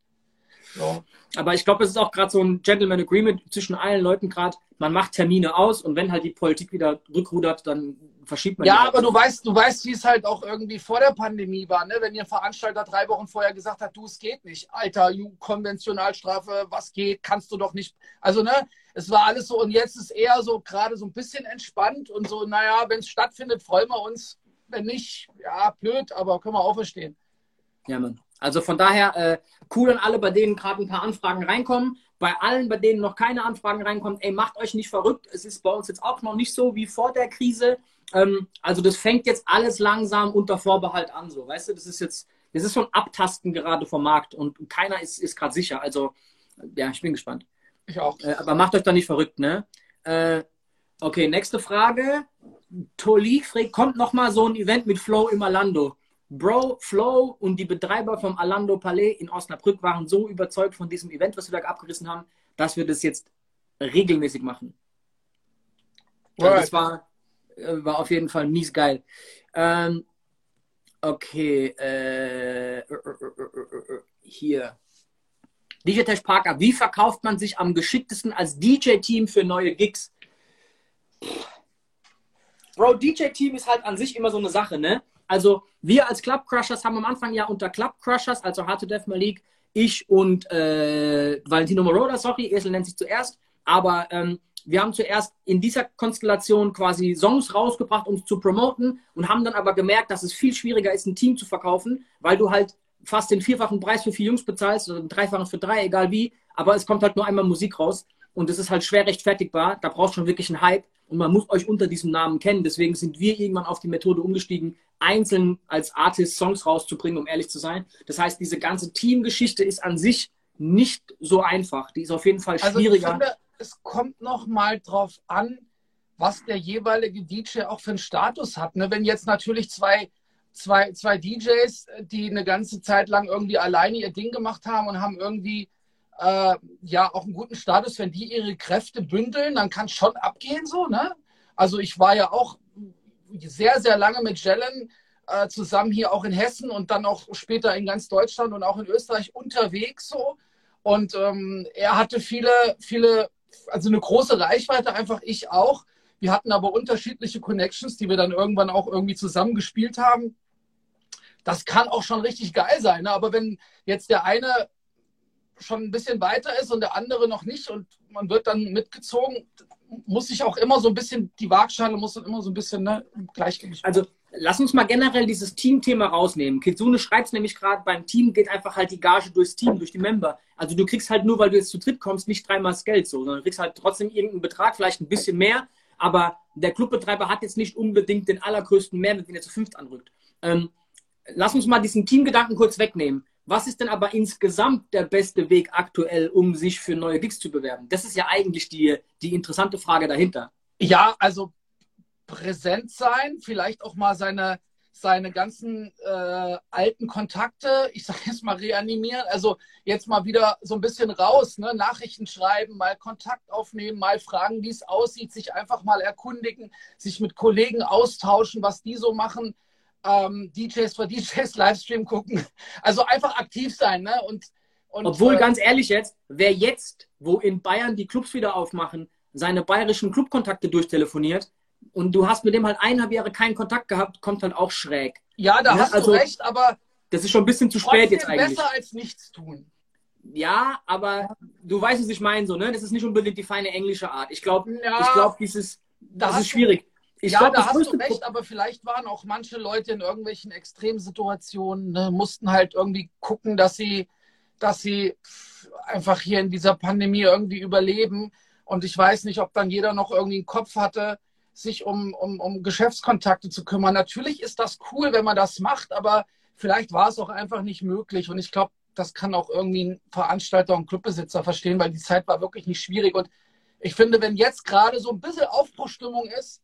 So. Aber ich glaube, es ist auch gerade so ein Gentleman Agreement zwischen allen Leuten gerade. Man macht Termine aus und wenn halt die Politik wieder rückrudert, dann verschiebt man. Ja, aber du weißt, du weißt, wie es halt auch irgendwie vor der Pandemie war, ne? Wenn ihr Veranstalter drei Wochen vorher gesagt hat, du, es geht nicht, Alter, Konventionalstrafe, was geht, kannst du doch nicht. Also ne, es war alles so und jetzt ist eher so gerade so ein bisschen entspannt und so, naja, wenn es stattfindet, freuen wir uns. Wenn nicht, ja, blöd, aber können wir auch verstehen. Ja, Mann. Also von daher äh, cool an alle, bei denen gerade ein paar Anfragen reinkommen. Bei allen, bei denen noch keine Anfragen reinkommen, ey, macht euch nicht verrückt. Es ist bei uns jetzt auch noch nicht so wie vor der Krise. Ähm, also das fängt jetzt alles langsam unter Vorbehalt an, so, weißt du? Das ist jetzt, das ist so ein Abtasten gerade vom Markt und keiner ist, ist gerade sicher. Also ja, ich bin gespannt. Ich auch. Äh, aber macht euch da nicht verrückt, ne? Äh, okay, nächste Frage. Toli fragt, kommt noch mal so ein Event mit Flow im Alando? Bro, Flow und die Betreiber vom Alando Palais in Osnabrück waren so überzeugt von diesem Event, was wir da abgerissen haben, dass wir das jetzt regelmäßig machen. Also das war, äh, war auf jeden Fall mies geil. Ähm, okay, äh, hier. DJ Tesh Parker, wie verkauft man sich am geschicktesten als DJ-Team für neue Gigs? Bro, DJ-Team ist halt an sich immer so eine Sache, ne? Also wir als Club Crushers haben am Anfang ja unter Club Crushers, also Hard to Death Malik, ich und äh, Valentino Moroda, sorry, Esel nennt sich zuerst, aber ähm, wir haben zuerst in dieser Konstellation quasi Songs rausgebracht, um zu promoten und haben dann aber gemerkt, dass es viel schwieriger ist, ein Team zu verkaufen, weil du halt fast den vierfachen Preis für vier Jungs bezahlst oder den dreifachen für drei, egal wie, aber es kommt halt nur einmal Musik raus und es ist halt schwer rechtfertigbar. Da braucht schon wirklich einen Hype und man muss euch unter diesem Namen kennen. Deswegen sind wir irgendwann auf die Methode umgestiegen, einzeln als Artist Songs rauszubringen, um ehrlich zu sein. Das heißt, diese ganze Teamgeschichte ist an sich nicht so einfach. Die ist auf jeden Fall schwieriger. Also ich finde, es kommt noch mal drauf an, was der jeweilige DJ auch für einen Status hat. Ne? Wenn jetzt natürlich zwei, zwei, zwei DJs, die eine ganze Zeit lang irgendwie alleine ihr Ding gemacht haben und haben irgendwie äh, ja auch einen guten Status, wenn die ihre Kräfte bündeln, dann kann es schon abgehen so. Ne? Also ich war ja auch sehr, sehr lange mit Jellen äh, zusammen hier auch in Hessen und dann auch später in ganz Deutschland und auch in Österreich unterwegs so. Und ähm, er hatte viele, viele also eine große Reichweite, einfach ich auch. Wir hatten aber unterschiedliche Connections, die wir dann irgendwann auch irgendwie zusammengespielt haben. Das kann auch schon richtig geil sein. Ne? Aber wenn jetzt der eine schon ein bisschen weiter ist und der andere noch nicht und man wird dann mitgezogen, muss ich auch immer so ein bisschen, die Waagschale muss dann immer so ein bisschen ne, Gleichgewicht. Also lass uns mal generell dieses Team-Thema rausnehmen. Kitsune schreibt es nämlich gerade, beim Team geht einfach halt die Gage durchs Team, durch die Member. Also du kriegst halt nur, weil du jetzt zu dritt kommst, nicht dreimal das Geld so, sondern du kriegst halt trotzdem irgendeinen Betrag, vielleicht ein bisschen mehr, aber der Clubbetreiber hat jetzt nicht unbedingt den allergrößten Mehrwert, wenn er zu fünft anrückt. Ähm, lass uns mal diesen Teamgedanken kurz wegnehmen. Was ist denn aber insgesamt der beste Weg aktuell, um sich für neue Gigs zu bewerben? Das ist ja eigentlich die, die interessante Frage dahinter. Ja, also präsent sein, vielleicht auch mal seine, seine ganzen äh, alten Kontakte, ich sage jetzt mal reanimieren, also jetzt mal wieder so ein bisschen raus, ne? Nachrichten schreiben, mal Kontakt aufnehmen, mal fragen, wie es aussieht, sich einfach mal erkundigen, sich mit Kollegen austauschen, was die so machen ähm, DJs für DJs Livestream gucken. Also einfach aktiv sein. Ne? Und, und Obwohl, äh, ganz ehrlich jetzt, wer jetzt, wo in Bayern die Clubs wieder aufmachen, seine bayerischen Clubkontakte durchtelefoniert und du hast mit dem halt eineinhalb Jahre keinen Kontakt gehabt, kommt halt auch schräg. Ja, da ja, hast also, du recht, aber das ist schon ein bisschen zu spät jetzt eigentlich. besser als nichts tun. Ja, aber du weißt, was ich meine, so, ne? Das ist nicht unbedingt die feine englische Art. Ich glaube, ja, ich glaube, dieses, das ist schwierig. Ich ja, glaub, da hast du recht, aber vielleicht waren auch manche Leute in irgendwelchen Extremsituationen, ne, mussten halt irgendwie gucken, dass sie, dass sie einfach hier in dieser Pandemie irgendwie überleben. Und ich weiß nicht, ob dann jeder noch irgendwie einen Kopf hatte, sich um, um, um Geschäftskontakte zu kümmern. Natürlich ist das cool, wenn man das macht, aber vielleicht war es auch einfach nicht möglich. Und ich glaube, das kann auch irgendwie ein Veranstalter und Clubbesitzer verstehen, weil die Zeit war wirklich nicht schwierig. Und ich finde, wenn jetzt gerade so ein bisschen Aufbruchstimmung ist,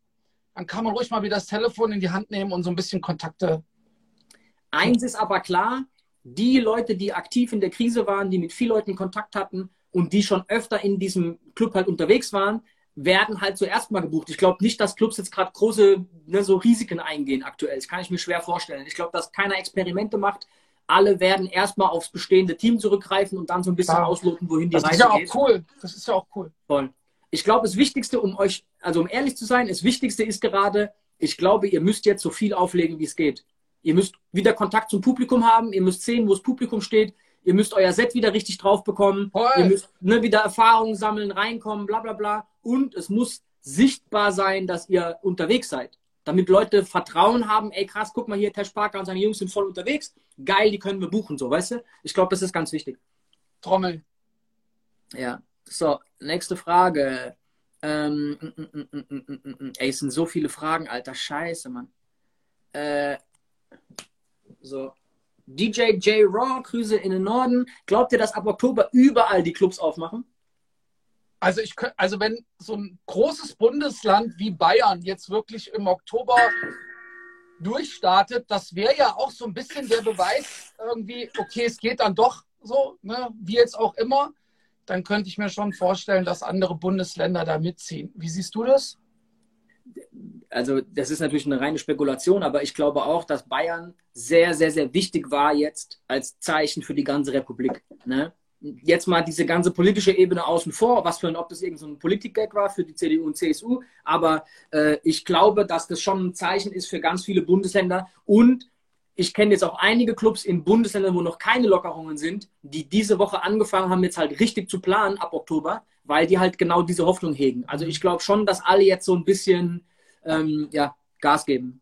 dann kann man ruhig mal wieder das Telefon in die Hand nehmen und so ein bisschen Kontakte. Eins ist aber klar, die Leute, die aktiv in der Krise waren, die mit vielen Leuten Kontakt hatten und die schon öfter in diesem Club halt unterwegs waren, werden halt zuerst mal gebucht. Ich glaube nicht, dass Clubs jetzt gerade große ne, so Risiken eingehen aktuell. Das kann ich mir schwer vorstellen. Ich glaube, dass keiner Experimente macht. Alle werden erstmal aufs bestehende Team zurückgreifen und dann so ein bisschen ja. ausloten, wohin die das Reise geht. Das ist ja auch cool. Das ist ja auch cool. Voll ich glaube, das Wichtigste, um euch, also um ehrlich zu sein, das Wichtigste ist gerade, ich glaube, ihr müsst jetzt so viel auflegen, wie es geht. Ihr müsst wieder Kontakt zum Publikum haben, ihr müsst sehen, wo das Publikum steht, ihr müsst euer Set wieder richtig drauf bekommen, Voll. ihr müsst ne, wieder Erfahrungen sammeln, reinkommen, bla bla bla. Und es muss sichtbar sein, dass ihr unterwegs seid. Damit Leute Vertrauen haben, ey krass, guck mal hier, Tesh Parker und seine Jungs sind voll unterwegs. Geil, die können wir buchen, so, weißt du? Ich glaube, das ist ganz wichtig. Trommel. Ja. So, nächste Frage. Ähm, mm, mm, mm, ey, es sind so viele Fragen, alter Scheiße, Mann. Äh, so. DJ J Raw, Grüße in den Norden. Glaubt ihr, dass ab Oktober überall die Clubs aufmachen? Also, ich, also wenn so ein großes Bundesland wie Bayern jetzt wirklich im Oktober durchstartet, das wäre ja auch so ein bisschen der Beweis irgendwie, okay, es geht dann doch so, ne, wie jetzt auch immer dann könnte ich mir schon vorstellen, dass andere Bundesländer da mitziehen. Wie siehst du das? Also das ist natürlich eine reine Spekulation, aber ich glaube auch, dass Bayern sehr, sehr, sehr wichtig war jetzt als Zeichen für die ganze Republik. Ne? Jetzt mal diese ganze politische Ebene außen vor, was für ein, ob das irgendein so Politik-Gag war für die CDU und CSU, aber äh, ich glaube, dass das schon ein Zeichen ist für ganz viele Bundesländer und ich kenne jetzt auch einige Clubs in Bundesländern, wo noch keine Lockerungen sind, die diese Woche angefangen haben, jetzt halt richtig zu planen ab Oktober, weil die halt genau diese Hoffnung hegen. Also ich glaube schon, dass alle jetzt so ein bisschen ähm, ja, Gas geben.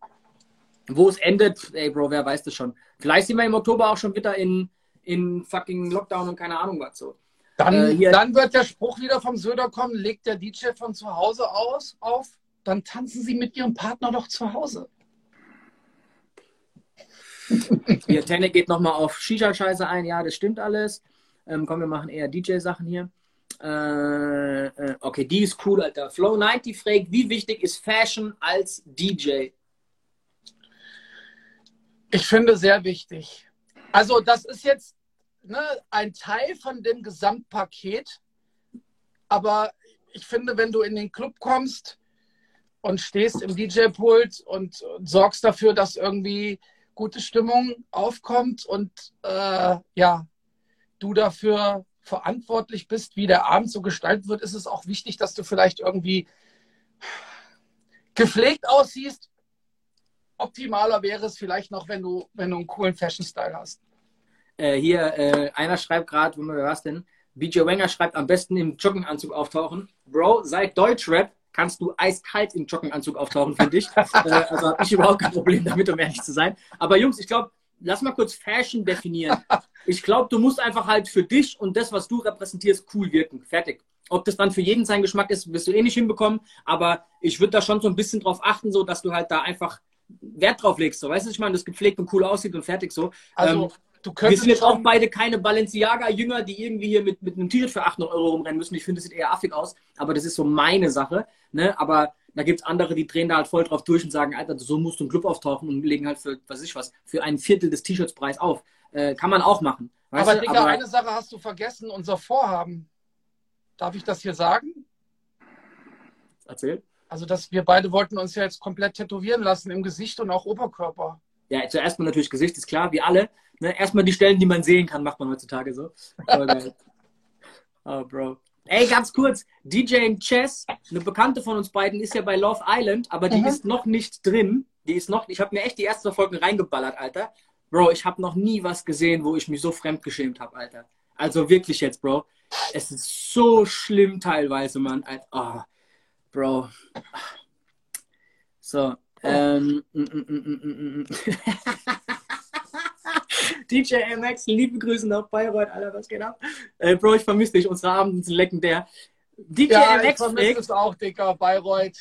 Wo es endet, ey Bro, wer weiß das schon. Vielleicht sind wir im Oktober auch schon wieder in, in fucking Lockdown und keine Ahnung was so. Dann, äh, dann wird der Spruch wieder vom Söder kommen, legt der DJ von zu Hause aus auf, dann tanzen Sie mit Ihrem Partner doch zu Hause. Hier, Tenne geht nochmal auf Shisha-Scheiße ein. Ja, das stimmt alles. Ähm, komm, wir machen eher DJ-Sachen hier. Äh, äh, okay, die ist cool, Alter. Flow 90 fragt, wie wichtig ist Fashion als DJ? Ich finde sehr wichtig. Also, das ist jetzt ne, ein Teil von dem Gesamtpaket. Aber ich finde, wenn du in den Club kommst und stehst im DJ-Pult und, und sorgst dafür, dass irgendwie gute Stimmung aufkommt und äh, ja, du dafür verantwortlich bist, wie der Abend so gestaltet wird, ist es auch wichtig, dass du vielleicht irgendwie gepflegt aussiehst. Optimaler wäre es vielleicht noch, wenn du, wenn du einen coolen Fashion-Style hast. Äh, hier, äh, einer schreibt gerade, wo war das denn? BJ Wenger schreibt am besten im Jogginganzug auftauchen. Bro, seit Deutschrap kannst du eiskalt im Jogginganzug auftauchen, finde ich. äh, also habe ich überhaupt kein Problem damit, um ehrlich zu sein. Aber Jungs, ich glaube, lass mal kurz Fashion definieren. Ich glaube, du musst einfach halt für dich und das, was du repräsentierst, cool wirken. Fertig. Ob das dann für jeden sein Geschmack ist, wirst du eh nicht hinbekommen. Aber ich würde da schon so ein bisschen drauf achten, so dass du halt da einfach Wert drauf legst. So, weißt du, ich meine, das gepflegt und cool aussieht und fertig so. Also, ähm, du wir sind jetzt auch beide keine Balenciaga-Jünger, die irgendwie hier mit, mit einem T-Shirt für 800 Euro rumrennen müssen. Ich finde, das sieht eher affig aus. Aber das ist so meine Sache. Ne? Aber da gibt es andere, die drehen da halt voll drauf durch und sagen, Alter, so musst du im Club auftauchen und legen halt für, was weiß ich was, für ein Viertel des T-Shirts Preis auf. Äh, kann man auch machen. Aber, Digga, Aber eine Sache hast du vergessen, unser Vorhaben. Darf ich das hier sagen? Erzähl. Also, dass wir beide wollten uns ja jetzt komplett tätowieren lassen im Gesicht und auch Oberkörper. Ja, zuerst mal natürlich Gesicht, ist klar, wie alle. Ne? Erstmal die Stellen, die man sehen kann, macht man heutzutage so. oh, Bro. Ey, ganz kurz, DJ Chess, eine Bekannte von uns beiden, ist ja bei Love Island, aber die mhm. ist noch nicht drin. Die ist noch, ich habe mir echt die ersten Folgen reingeballert, Alter. Bro, ich habe noch nie was gesehen, wo ich mich so fremdgeschämt habe, Alter. Also wirklich jetzt, Bro. Es ist so schlimm teilweise, Mann. Oh, Bro. So. Ähm, mm, mm, mm, DJ MX, liebe Grüße nach Bayreuth, Alter, was geht ab? Äh, Bro, ich vermisse dich, unsere Abende sind legendär. DJ ja, MX ich vermisse es auch, Dicker, Bayreuth.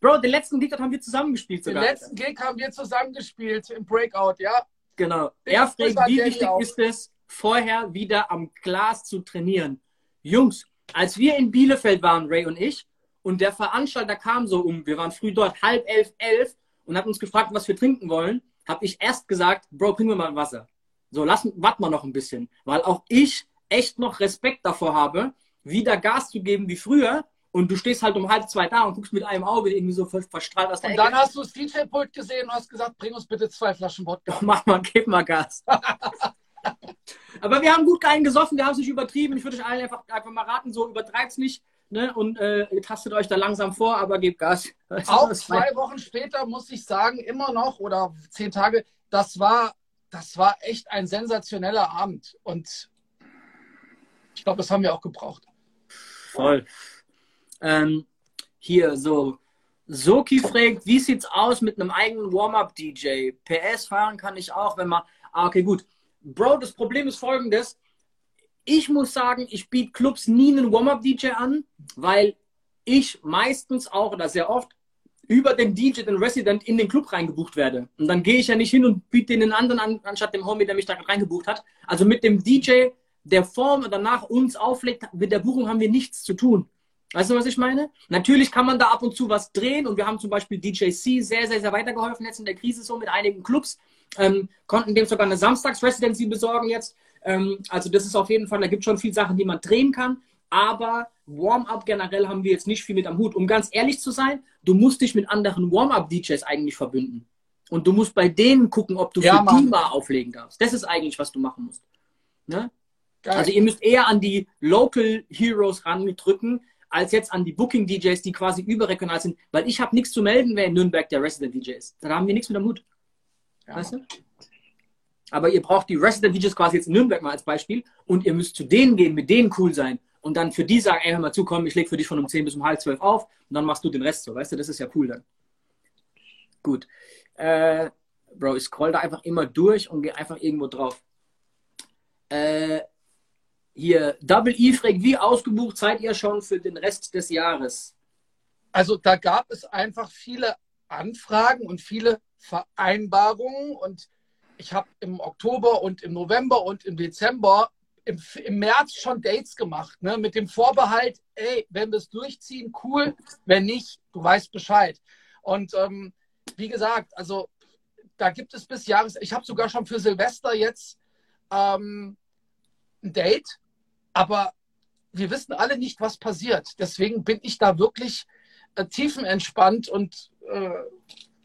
Bro, den letzten Gig haben wir zusammengespielt sogar. Den letzten Gig haben wir zusammengespielt im Breakout, ja. Genau. Er fragt, wie wichtig auch. ist es, vorher wieder am Glas zu trainieren? Jungs, als wir in Bielefeld waren, Ray und ich, und der Veranstalter kam so um, wir waren früh dort, halb elf, elf, und hat uns gefragt, was wir trinken wollen, habe ich erst gesagt, Bro, bring mir mal Wasser. So, lass, warte mal noch ein bisschen. Weil auch ich echt noch Respekt davor habe, wieder Gas zu geben wie früher. Und du stehst halt um halb zwei da und guckst mit einem Auge irgendwie so verstrahlt aus der Und Ecke. dann hast du das DJ-Pult gesehen und hast gesagt, bring uns bitte zwei Flaschen Wodka. Mach mal, gib mal Gas. Aber wir haben gut gesoffen, wir haben es nicht übertrieben. Ich würde euch allen einfach, einfach mal raten, so übertreibt es nicht. Ne? Und äh, ihr tastet euch da langsam vor, aber gebt Gas. Auch zwei Wochen später muss ich sagen, immer noch, oder zehn Tage, das war das war echt ein sensationeller Abend. Und ich glaube, das haben wir auch gebraucht. Voll. Ähm, hier so. Soki fragt, wie sieht's aus mit einem eigenen Warm-up-DJ? PS fahren kann ich auch, wenn man. Ah, okay, gut. Bro, das Problem ist folgendes. Ich muss sagen, ich biete Clubs nie einen Warm-up-DJ an, weil ich meistens auch oder sehr oft über den DJ, den Resident, in den Club reingebucht werde. Und dann gehe ich ja nicht hin und biete den anderen an, anstatt dem Homie, der mich da reingebucht hat. Also mit dem DJ, der vor und danach uns auflegt, mit der Buchung haben wir nichts zu tun. Weißt du, was ich meine? Natürlich kann man da ab und zu was drehen und wir haben zum Beispiel DJ C sehr, sehr, sehr weitergeholfen jetzt in der Krise so mit einigen Clubs, ähm, konnten dem sogar eine Samstags-Residency besorgen jetzt. Ähm, also das ist auf jeden Fall, da gibt es schon viele Sachen, die man drehen kann aber Warm-up generell haben wir jetzt nicht viel mit am Hut. Um ganz ehrlich zu sein, du musst dich mit anderen Warm-up-DJs eigentlich verbünden. Und du musst bei denen gucken, ob du ja, für Mann. die mal auflegen darfst. Das ist eigentlich, was du machen musst. Ne? Also ihr müsst eher an die Local Heroes randrücken, als jetzt an die Booking DJs, die quasi überregional sind, weil ich habe nichts zu melden, wer in Nürnberg der Resident DJ ist. Da haben wir nichts mit am Hut. Ja, weißt du? Aber ihr braucht die Resident DJs quasi jetzt in Nürnberg mal als Beispiel und ihr müsst zu denen gehen, mit denen cool sein und dann für die sagen, ey, hör mal zu, komm, ich lege für dich von um 10 bis um halb 12 auf und dann machst du den Rest so, weißt du, das ist ja cool dann. Gut. Äh, Bro, ich scroll da einfach immer durch und gehe einfach irgendwo drauf. Äh, hier, Double E fragt, wie ausgebucht seid ihr schon für den Rest des Jahres? Also da gab es einfach viele Anfragen und viele Vereinbarungen und ich habe im Oktober und im November und im Dezember im, im März schon Dates gemacht, ne? mit dem Vorbehalt, ey, wenn wir es durchziehen, cool, wenn nicht, du weißt Bescheid. Und ähm, wie gesagt, also da gibt es bis Jahres, ich habe sogar schon für Silvester jetzt ähm, ein Date, aber wir wissen alle nicht, was passiert. Deswegen bin ich da wirklich äh, tiefenentspannt und äh,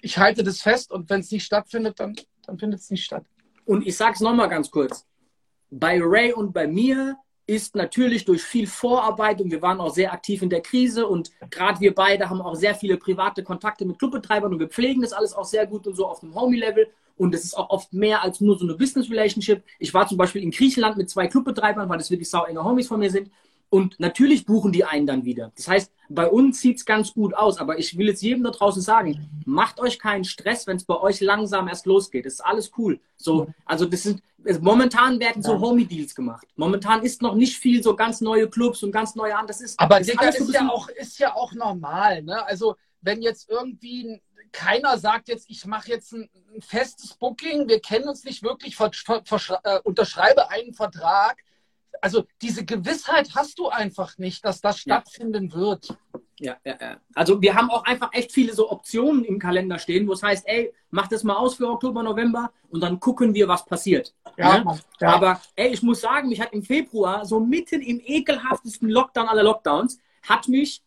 ich halte das fest und wenn es nicht stattfindet, dann, dann findet es nicht statt. Und ich sage es nochmal ganz kurz bei Ray und bei mir ist natürlich durch viel Vorarbeit und wir waren auch sehr aktiv in der Krise und gerade wir beide haben auch sehr viele private Kontakte mit Clubbetreibern und wir pflegen das alles auch sehr gut und so auf dem Homie-Level und es ist auch oft mehr als nur so eine Business-Relationship. Ich war zum Beispiel in Griechenland mit zwei Clubbetreibern, weil das wirklich sau enge Homies von mir sind und natürlich buchen die einen dann wieder. Das heißt, bei uns sieht es ganz gut aus, aber ich will jetzt jedem da draußen sagen, macht euch keinen Stress, wenn es bei euch langsam erst losgeht. Das ist alles cool. So, also das sind momentan werden so Homie-Deals gemacht. Momentan ist noch nicht viel so ganz neue Clubs und ganz neue an. Das ist aber das Digga, ist, ja auch ist ja auch normal. Ne? Also wenn jetzt irgendwie keiner sagt jetzt, ich mache jetzt ein, festes Booking, wir kennen uns nicht wirklich, ver, ver, ver, äh, unterschreibe einen Vertrag also diese Gewissheit hast du einfach nicht, dass das stattfinden ja. wird. Ja, ja, ja. Also wir haben auch einfach echt viele so Optionen im Kalender stehen, wo es heißt, ey, mach das mal aus für Oktober, November und dann gucken wir, was passiert. Ja, ja. Aber ey, ich muss sagen, mich hat im Februar, so mitten im ekelhaftesten Lockdown aller Lockdowns, hat mich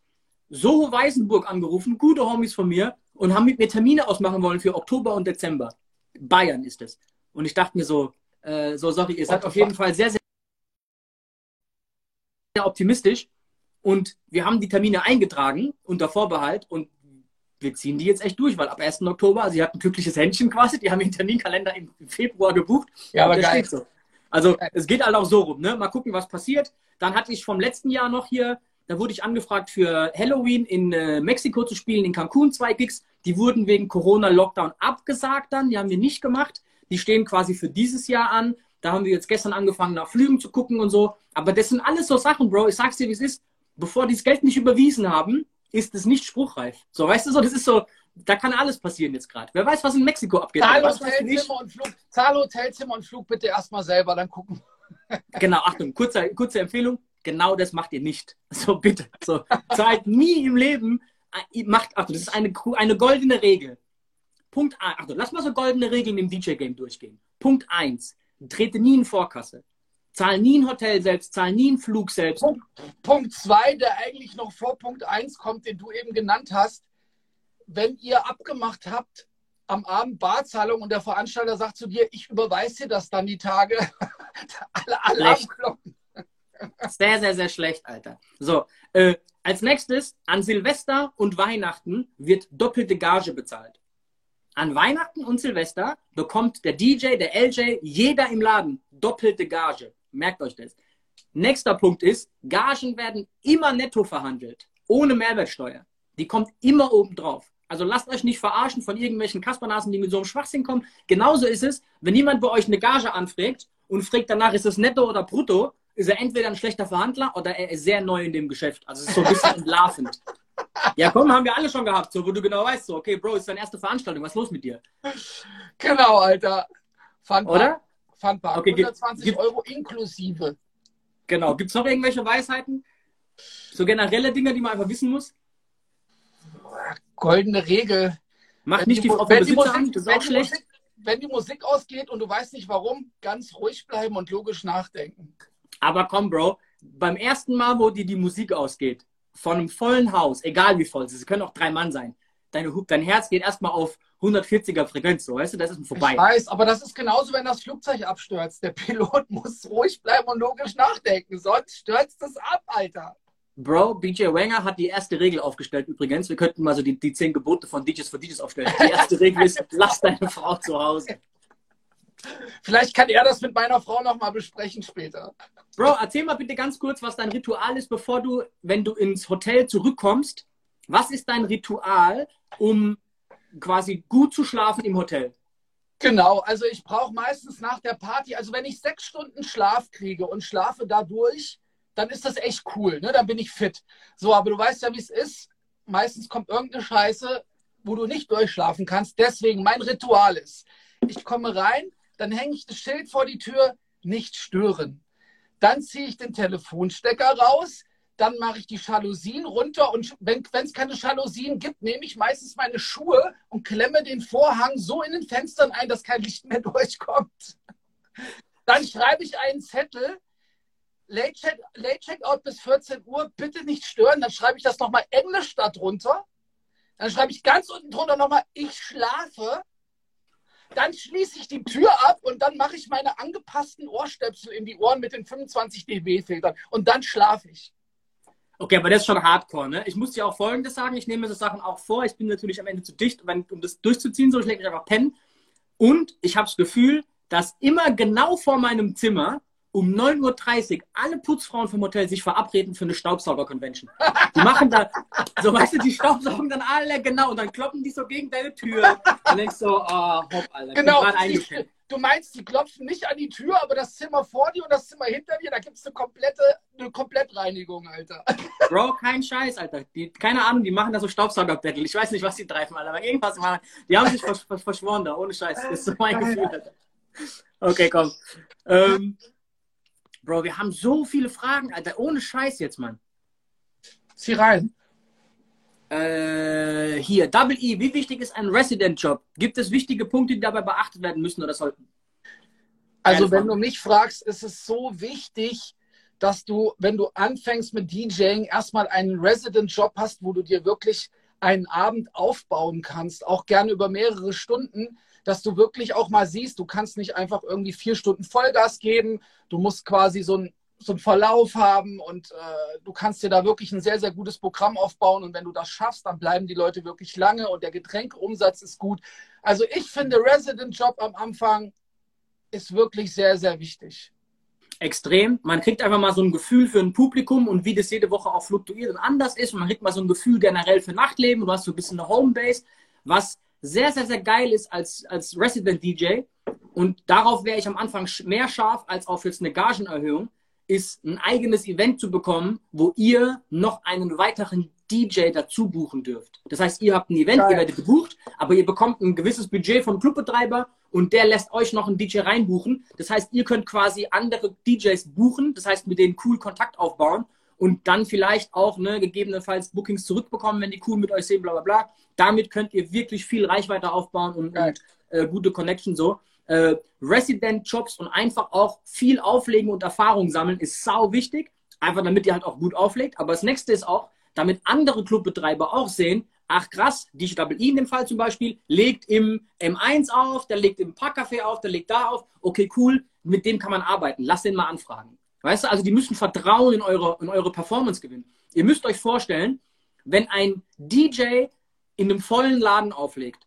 Soho Weißenburg angerufen, gute Homies von mir, und haben mit mir Termine ausmachen wollen für Oktober und Dezember. Bayern ist es. Und ich dachte mir so, äh, so sorry, ihr seid auf jeden Fall sehr, sehr sehr optimistisch und wir haben die Termine eingetragen unter Vorbehalt und wir ziehen die jetzt echt durch, weil ab 1. Oktober, also sie hatten ein glückliches Händchen quasi, die haben ihren Terminkalender im Februar gebucht. Ja, aber geil. So. Also es geht halt auch so rum, ne? Mal gucken, was passiert. Dann hatte ich vom letzten Jahr noch hier, da wurde ich angefragt für Halloween in äh, Mexiko zu spielen, in Cancun zwei Gigs. Die wurden wegen Corona-Lockdown abgesagt dann, die haben wir nicht gemacht. Die stehen quasi für dieses Jahr an. Da haben wir jetzt gestern angefangen, nach Flügen zu gucken und so. Aber das sind alles so Sachen, Bro. Ich sag's dir, wie es ist. Bevor die das Geld nicht überwiesen haben, ist es nicht spruchreif. So, weißt du so, das ist so, da kann alles passieren jetzt gerade. Wer weiß, was in Mexiko abgeht. Zahl Hotelzimmer und Flug, Zahl Hotelzimmer und Flug bitte erstmal selber, dann gucken. genau, Achtung, kurze, kurze Empfehlung. Genau das macht ihr nicht. So, bitte. So, zahlt nie im Leben. Äh, macht, Achtung, das ist eine, eine goldene Regel. Punkt 1. Achtung, lass mal so goldene Regeln im DJ-Game durchgehen. Punkt 1 trete nie in Vorkasse. Zahl nie ein Hotel selbst, zahl nie einen Flug selbst. Punkt, Punkt zwei, der eigentlich noch vor Punkt eins kommt, den du eben genannt hast. Wenn ihr abgemacht habt, am Abend Barzahlung und der Veranstalter sagt zu dir, ich überweise dir das dann die Tage, alle Alarmglocken. Sehr, sehr, sehr schlecht, Alter. So, äh, als nächstes, an Silvester und Weihnachten wird doppelte Gage bezahlt. An Weihnachten und Silvester bekommt der DJ, der LJ, jeder im Laden doppelte Gage. Merkt euch das. Nächster Punkt ist, Gagen werden immer netto verhandelt, ohne Mehrwertsteuer. Die kommt immer oben drauf. Also lasst euch nicht verarschen von irgendwelchen Kaspernasen, die mit so einem Schwachsinn kommen. Genauso ist es, wenn jemand bei euch eine Gage anfragt und fragt danach, ist es netto oder brutto, ist er entweder ein schlechter Verhandler oder er ist sehr neu in dem Geschäft. Also es ist so ein bisschen entlarvend. Ja, komm, haben wir alle schon gehabt, so, wo du genau weißt, so, okay, Bro, ist deine erste Veranstaltung, was ist los mit dir? Genau, Alter. Funpark. Oder? Funpark. Okay, 120 gibt, Euro inklusive. Genau. Gibt es noch irgendwelche Weisheiten? So generelle Dinge, die man einfach wissen muss? Goldene Regel. Mach nicht die, die Frau vom Besitzer an, das ist auch schlecht. Musik, wenn die Musik ausgeht und du weißt nicht warum, ganz ruhig bleiben und logisch nachdenken. Aber komm, Bro, beim ersten Mal, wo dir die Musik ausgeht, von einem vollen Haus, egal wie voll es ist, es können auch drei Mann sein, deine, dein Herz geht erstmal auf 140er Frequenz, so weißt du, das ist vorbei. Ich weiß, aber das ist genauso, wenn das Flugzeug abstürzt. Der Pilot muss ruhig bleiben und logisch nachdenken, sonst stürzt es ab, Alter. Bro, BJ Wenger hat die erste Regel aufgestellt übrigens. Wir könnten mal so die, die zehn Gebote von DJs für DJs aufstellen. Die erste Regel ist, lass deine Frau zu Hause. Vielleicht kann er das mit meiner Frau nochmal besprechen später. Bro, erzähl mal bitte ganz kurz, was dein Ritual ist, bevor du, wenn du ins Hotel zurückkommst. Was ist dein Ritual, um quasi gut zu schlafen im Hotel? Genau, also ich brauche meistens nach der Party, also wenn ich sechs Stunden Schlaf kriege und schlafe dadurch, dann ist das echt cool, ne? dann bin ich fit. So, aber du weißt ja, wie es ist. Meistens kommt irgendeine Scheiße, wo du nicht durchschlafen kannst. Deswegen mein Ritual ist, ich komme rein, dann hänge ich das Schild vor die Tür, nicht stören. Dann ziehe ich den Telefonstecker raus, dann mache ich die Jalousien runter und wenn es keine Jalousien gibt, nehme ich meistens meine Schuhe und klemme den Vorhang so in den Fenstern ein, dass kein Licht mehr durchkommt. Dann schreibe ich einen Zettel, Late, Check, Late Checkout bis 14 Uhr, bitte nicht stören. Dann schreibe ich das nochmal Englisch darunter. Dann schreibe ich ganz unten drunter nochmal, ich schlafe. Dann schließe ich die Tür ab und dann mache ich meine angepassten Ohrstöpsel in die Ohren mit den 25 dB-Filtern und dann schlafe ich. Okay, aber das ist schon hardcore, ne? Ich muss dir auch Folgendes sagen, ich nehme so Sachen auch vor, ich bin natürlich am Ende zu dicht, um das durchzuziehen, so ich lege mich einfach pennen. Und ich habe das Gefühl, dass immer genau vor meinem Zimmer um 9.30 Uhr alle Putzfrauen vom Hotel sich verabreden für eine Staubsauger-Convention. Die machen da, so weißt du, die staubsaugen dann alle genau und dann kloppen die so gegen deine Tür. Und denkst so, oh, hopp, Alter. Genau. Du meinst, die klopfen nicht an die Tür, aber das Zimmer vor dir und das Zimmer hinter dir, da gibt es eine komplette, eine Komplettreinigung, Alter. Bro, kein Scheiß, Alter. Die, keine Ahnung, die machen da so Staubsauger-Battle. Ich weiß nicht, was die treiben, Alter, aber irgendwas machen. Die haben sich vers vers verschworen da, ohne Scheiß. Das ist so mein Gefühl, Alter. Okay, komm. Ähm, Bro, wir haben so viele Fragen, Alter. Ohne Scheiß jetzt, Mann. Zieh rein. Äh, hier, Double E. Wie wichtig ist ein Resident-Job? Gibt es wichtige Punkte, die dabei beachtet werden müssen oder sollten? Also, wenn du mich fragst, ist es so wichtig, dass du, wenn du anfängst mit DJing, erstmal einen Resident-Job hast, wo du dir wirklich einen Abend aufbauen kannst, auch gerne über mehrere Stunden, dass du wirklich auch mal siehst, du kannst nicht einfach irgendwie vier Stunden Vollgas geben, du musst quasi so ein so einen Verlauf haben und äh, du kannst dir da wirklich ein sehr, sehr gutes Programm aufbauen. Und wenn du das schaffst, dann bleiben die Leute wirklich lange und der Getränkeumsatz ist gut. Also ich finde, Resident Job am Anfang ist wirklich sehr, sehr wichtig. Extrem. Man kriegt einfach mal so ein Gefühl für ein Publikum und wie das jede Woche auch fluktuiert und anders ist. Und man kriegt mal so ein Gefühl generell für Nachtleben. Du hast so ein bisschen eine Homebase, was sehr, sehr, sehr geil ist als, als Resident DJ, und darauf wäre ich am Anfang mehr scharf als auf jetzt eine Gagenerhöhung, ist ein eigenes Event zu bekommen, wo ihr noch einen weiteren DJ dazu buchen dürft. Das heißt, ihr habt ein Event, geil. ihr werdet gebucht, aber ihr bekommt ein gewisses Budget vom Clubbetreiber und der lässt euch noch einen DJ reinbuchen. Das heißt, ihr könnt quasi andere DJs buchen, das heißt, mit denen cool Kontakt aufbauen und dann vielleicht auch ne, gegebenenfalls Bookings zurückbekommen, wenn die cool mit euch sehen, bla bla bla. Damit könnt ihr wirklich viel Reichweite aufbauen und, und äh, gute Connection so. Äh, Resident-Jobs und einfach auch viel auflegen und Erfahrung sammeln ist sau wichtig. Einfach damit ihr halt auch gut auflegt. Aber das nächste ist auch, damit andere Clubbetreiber auch sehen, ach krass, die Double E in dem Fall zum Beispiel, legt im M1 auf, der legt im Parkcafé auf, der legt da auf. Okay, cool, mit dem kann man arbeiten. Lass den mal anfragen. Weißt du, also die müssen Vertrauen in eure, in eure Performance gewinnen. Ihr müsst euch vorstellen, wenn ein DJ in einem vollen Laden auflegt,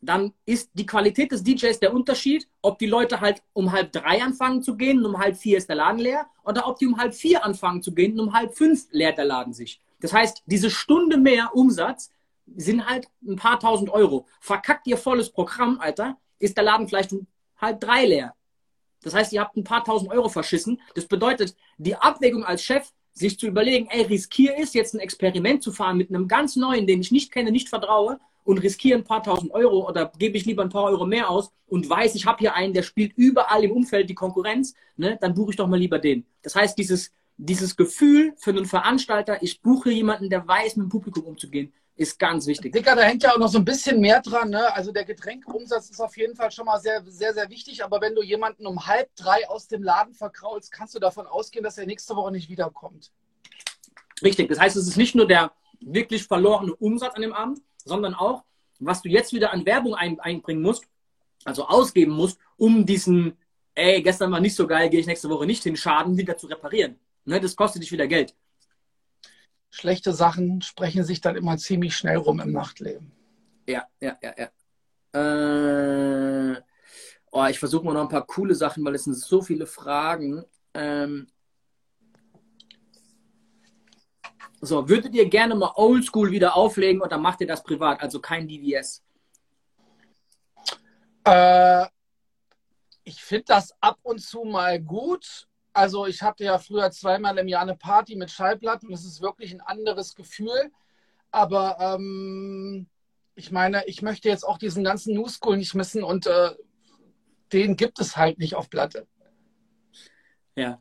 dann ist die Qualität des DJs der Unterschied, ob die Leute halt um halb drei anfangen zu gehen und um halb vier ist der Laden leer oder ob die um halb vier anfangen zu gehen und um halb fünf leert der Laden sich. Das heißt, diese Stunde mehr Umsatz sind halt ein paar tausend Euro. Verkackt ihr volles Programm, Alter, ist der Laden vielleicht um halb drei leer. Das heißt, ihr habt ein paar tausend Euro verschissen. Das bedeutet, die Abwägung als Chef, sich zu überlegen, ey, riskiere ist jetzt ein Experiment zu fahren mit einem ganz neuen, den ich nicht kenne, nicht vertraue und riskiere ein paar tausend Euro oder gebe ich lieber ein paar Euro mehr aus und weiß, ich habe hier einen, der spielt überall im Umfeld die Konkurrenz, ne, dann buche ich doch mal lieber den. Das heißt, dieses, dieses Gefühl für einen Veranstalter, ich buche jemanden, der weiß, mit dem Publikum umzugehen, ist ganz wichtig. Dicker, da hängt ja auch noch so ein bisschen mehr dran. Ne? Also der Getränkeumsatz ist auf jeden Fall schon mal sehr, sehr, sehr wichtig. Aber wenn du jemanden um halb drei aus dem Laden verkraulst, kannst du davon ausgehen, dass er nächste Woche nicht wiederkommt. Richtig. Das heißt, es ist nicht nur der wirklich verlorene Umsatz an dem Abend, sondern auch, was du jetzt wieder an Werbung ein, einbringen musst, also ausgeben musst, um diesen, ey, gestern war nicht so geil, gehe ich nächste Woche nicht hin, Schaden wieder zu reparieren. Ne? Das kostet dich wieder Geld schlechte Sachen sprechen sich dann immer ziemlich schnell rum im Nachtleben. Ja, ja, ja, ja. Äh, oh, ich versuche mal noch ein paar coole Sachen, weil es sind so viele Fragen. Ähm, so, würdet ihr gerne mal Oldschool wieder auflegen oder macht ihr das privat, also kein DVS? Äh, ich finde das ab und zu mal gut. Also ich hatte ja früher zweimal im Jahr eine Party mit Schallplatten. Das ist wirklich ein anderes Gefühl. Aber ähm, ich meine, ich möchte jetzt auch diesen ganzen New School nicht missen und äh, den gibt es halt nicht auf Platte. Ja.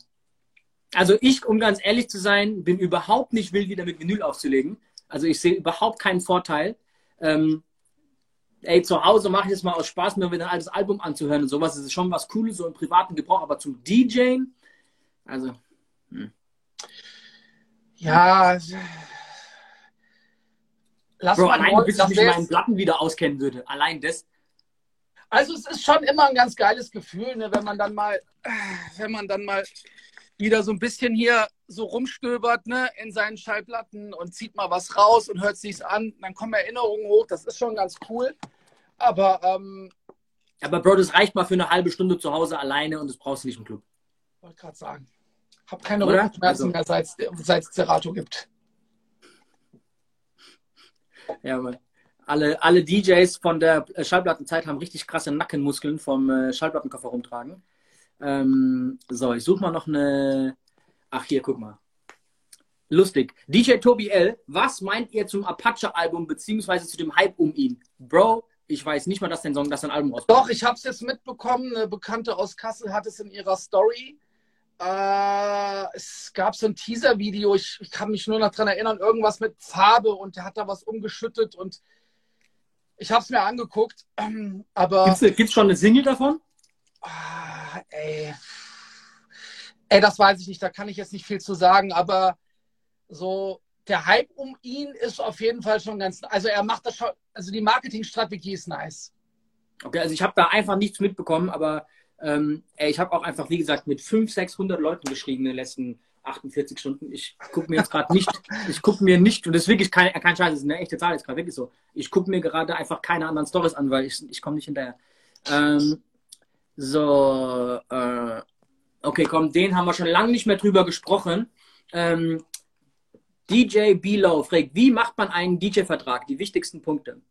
Also ich, um ganz ehrlich zu sein, bin überhaupt nicht wild, wieder mit Vinyl aufzulegen. Also ich sehe überhaupt keinen Vorteil. Ähm, ey, zu Hause mache ich es mal aus Spaß, mir wieder ein altes Album anzuhören und sowas. Das ist schon was Cooles, so im privaten Gebrauch. Aber zum DJing, also. Hm. Ja. Lass Bro, allein bis ich mich in meinen Platten wieder auskennen würde. Allein das. Also es ist schon immer ein ganz geiles Gefühl, ne, wenn man dann mal, wenn man dann mal wieder so ein bisschen hier so rumstöbert ne, in seinen Schallplatten und zieht mal was raus und hört sich's an. Dann kommen Erinnerungen hoch. Das ist schon ganz cool. Aber ähm, aber Bro, das reicht mal für eine halbe Stunde zu Hause alleine und das brauchst du nicht im Club. Wollte gerade sagen. Hab keine Rückenschmerzen also. mehr, seit es Zerato gibt. Ja, Mann. Alle, alle DJs von der Schallplattenzeit haben richtig krasse Nackenmuskeln vom äh, Schallplattenkoffer rumtragen. Ähm, so, ich suche mal noch eine. Ach, hier, guck mal. Lustig. DJ Tobi L., was meint ihr zum Apache-Album beziehungsweise zu dem Hype um ihn? Bro, ich weiß nicht mal, dass dein Song, dass dein Album rauskommt. Doch, ich habe es jetzt mitbekommen. Eine Bekannte aus Kassel hat es in ihrer Story. Äh, es gab so ein Teaser-Video. Ich, ich, kann mich nur noch daran erinnern, irgendwas mit Farbe und der hat da was umgeschüttet und ich habe es mir angeguckt. Ähm, aber gibt es schon eine Single davon? Ah, ey. ey, das weiß ich nicht. Da kann ich jetzt nicht viel zu sagen. Aber so der Hype um ihn ist auf jeden Fall schon ganz. Also er macht das schon. Also die Marketingstrategie ist nice. Okay, also ich habe da einfach nichts mitbekommen, aber ähm, ey, ich habe auch einfach, wie gesagt, mit 500, 600 Leuten geschrieben in den letzten 48 Stunden. Ich gucke mir jetzt gerade nicht, ich gucke mir nicht, und das ist wirklich kein, kein Scheiß, das ist eine echte Zahl jetzt gerade wirklich so. Ich gucke mir gerade einfach keine anderen Stories an, weil ich, ich komme nicht hinterher. Ähm, so, äh, okay, komm, den haben wir schon lange nicht mehr drüber gesprochen. Ähm, DJ Below fragt, wie macht man einen DJ-Vertrag? Die wichtigsten Punkte.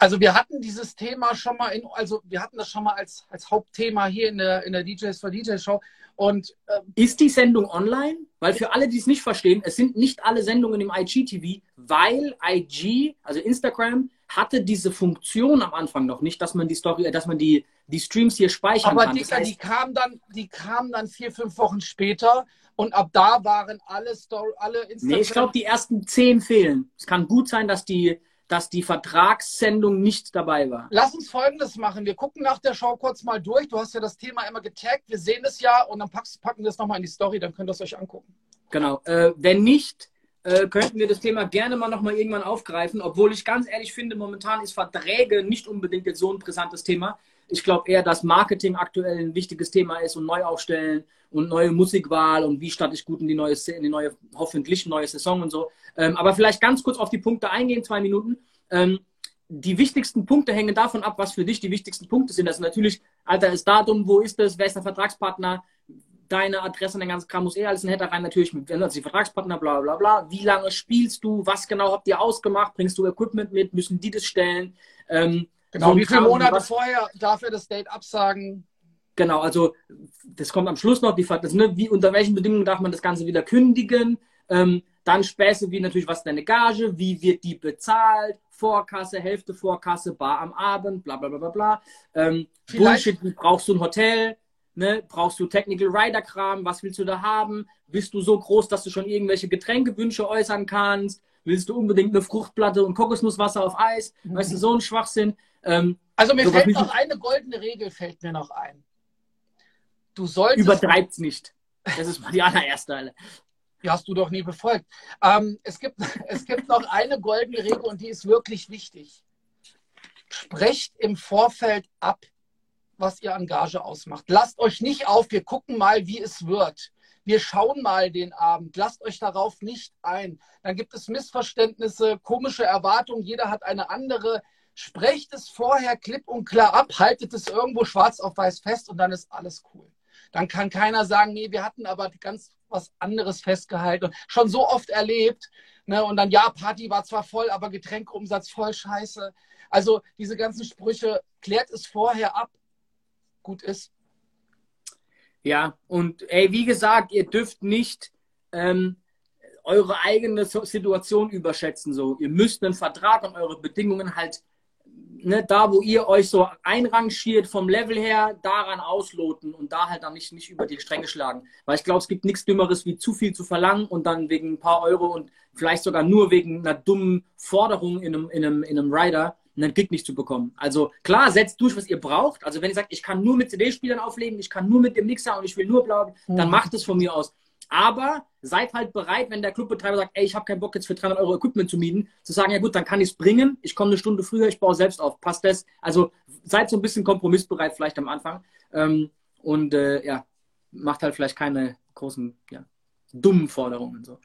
Also wir hatten dieses Thema schon mal in, also wir hatten das schon mal als, als Hauptthema hier in der, in der DJs for DJ Show. Und äh, ist die Sendung online? Weil für alle, die es nicht verstehen, es sind nicht alle Sendungen im IGTV, weil IG, also Instagram, hatte diese Funktion am Anfang noch nicht, dass man die Story, dass man die, die Streams hier speichern aber kann. Aber das heißt, die kamen dann, die kamen dann vier, fünf Wochen später und ab da waren alle Story, alle Instagram. Nee, ich glaube, die ersten zehn fehlen. Es kann gut sein, dass die, dass die Vertragssendung nicht dabei war. Lass uns folgendes machen. Wir gucken nach der Show kurz mal durch. Du hast ja das Thema immer getaggt. Wir sehen es ja und dann packst, packen wir es nochmal in die Story. Dann könnt ihr es euch angucken. Genau. Äh, wenn nicht, äh, könnten wir das Thema gerne mal nochmal irgendwann aufgreifen. Obwohl ich ganz ehrlich finde, momentan ist Verträge nicht unbedingt jetzt so ein brisantes Thema. Ich glaube eher, dass Marketing aktuell ein wichtiges Thema ist und Neuaufstellen und neue Musikwahl und wie starte ich gut in die neue, in die neue hoffentlich neue Saison und so. Ähm, aber vielleicht ganz kurz auf die Punkte eingehen, zwei Minuten. Ähm, die wichtigsten Punkte hängen davon ab, was für dich die wichtigsten Punkte sind. Also natürlich, Alter, ist Datum, wo ist es, wer ist der Vertragspartner, deine Adresse und der ganze Kram muss eh alles in Header rein, natürlich mit also die Vertragspartner, bla bla bla. Wie lange spielst du, was genau habt ihr ausgemacht, bringst du Equipment mit, müssen die das stellen? Ähm, Genau, so wie viele Monate was, vorher darf er das Date absagen? Genau, also das kommt am Schluss noch, die, das, ne, wie, unter welchen Bedingungen darf man das Ganze wieder kündigen? Ähm, dann Späße wie natürlich, was ist deine Gage, wie wird die bezahlt, Vorkasse, Hälfte Vorkasse, Bar am Abend, bla bla bla bla bla. Ähm, Bullshit, brauchst du ein Hotel, ne? brauchst du Technical Rider Kram, was willst du da haben? Bist du so groß, dass du schon irgendwelche Getränkewünsche äußern kannst? Willst du unbedingt eine Fruchtplatte und Kokosnusswasser auf Eis? Weißt du, so ein Schwachsinn. Ähm, also mir fällt noch eine goldene Regel, fällt mir noch ein. Du solltest. Übertreib's nicht. Das ist mal die allererste. Die hast du doch nie befolgt. Ähm, es, gibt, es gibt noch eine goldene Regel und die ist wirklich wichtig. Sprecht im Vorfeld ab, was ihr an Gage ausmacht. Lasst euch nicht auf, wir gucken mal, wie es wird. Wir schauen mal den Abend. Lasst euch darauf nicht ein. Dann gibt es Missverständnisse, komische Erwartungen. Jeder hat eine andere Sprecht es vorher klipp und klar ab, haltet es irgendwo schwarz auf weiß fest und dann ist alles cool. Dann kann keiner sagen, nee, wir hatten aber ganz was anderes festgehalten und schon so oft erlebt. Ne? Und dann, ja, Party war zwar voll, aber Getränkeumsatz voll scheiße. Also diese ganzen Sprüche, klärt es vorher ab. Gut ist. Ja, und ey, wie gesagt, ihr dürft nicht ähm, eure eigene Situation überschätzen. So, ihr müsst einen Vertrag und eure Bedingungen halt ne, da, wo ihr euch so einrangiert vom Level her, daran ausloten und da halt dann nicht, nicht über die Stränge schlagen. Weil ich glaube, es gibt nichts Dümmeres, wie zu viel zu verlangen und dann wegen ein paar Euro und vielleicht sogar nur wegen einer dummen Forderung in einem, in einem, in einem Rider einen Gig nicht zu bekommen. Also klar, setzt durch, was ihr braucht. Also wenn ihr sagt, ich kann nur mit CD-Spielern auflegen, ich kann nur mit dem Mixer und ich will nur blau, mhm. dann macht es von mir aus. Aber seid halt bereit, wenn der Clubbetreiber sagt, ey, ich habe keinen Bock jetzt für 300 Euro Equipment zu mieten, zu sagen, ja gut, dann kann ich es bringen, ich komme eine Stunde früher, ich baue selbst auf, passt das? Also seid so ein bisschen kompromissbereit vielleicht am Anfang ähm, und äh, ja, macht halt vielleicht keine großen, ja, dummen Forderungen. So.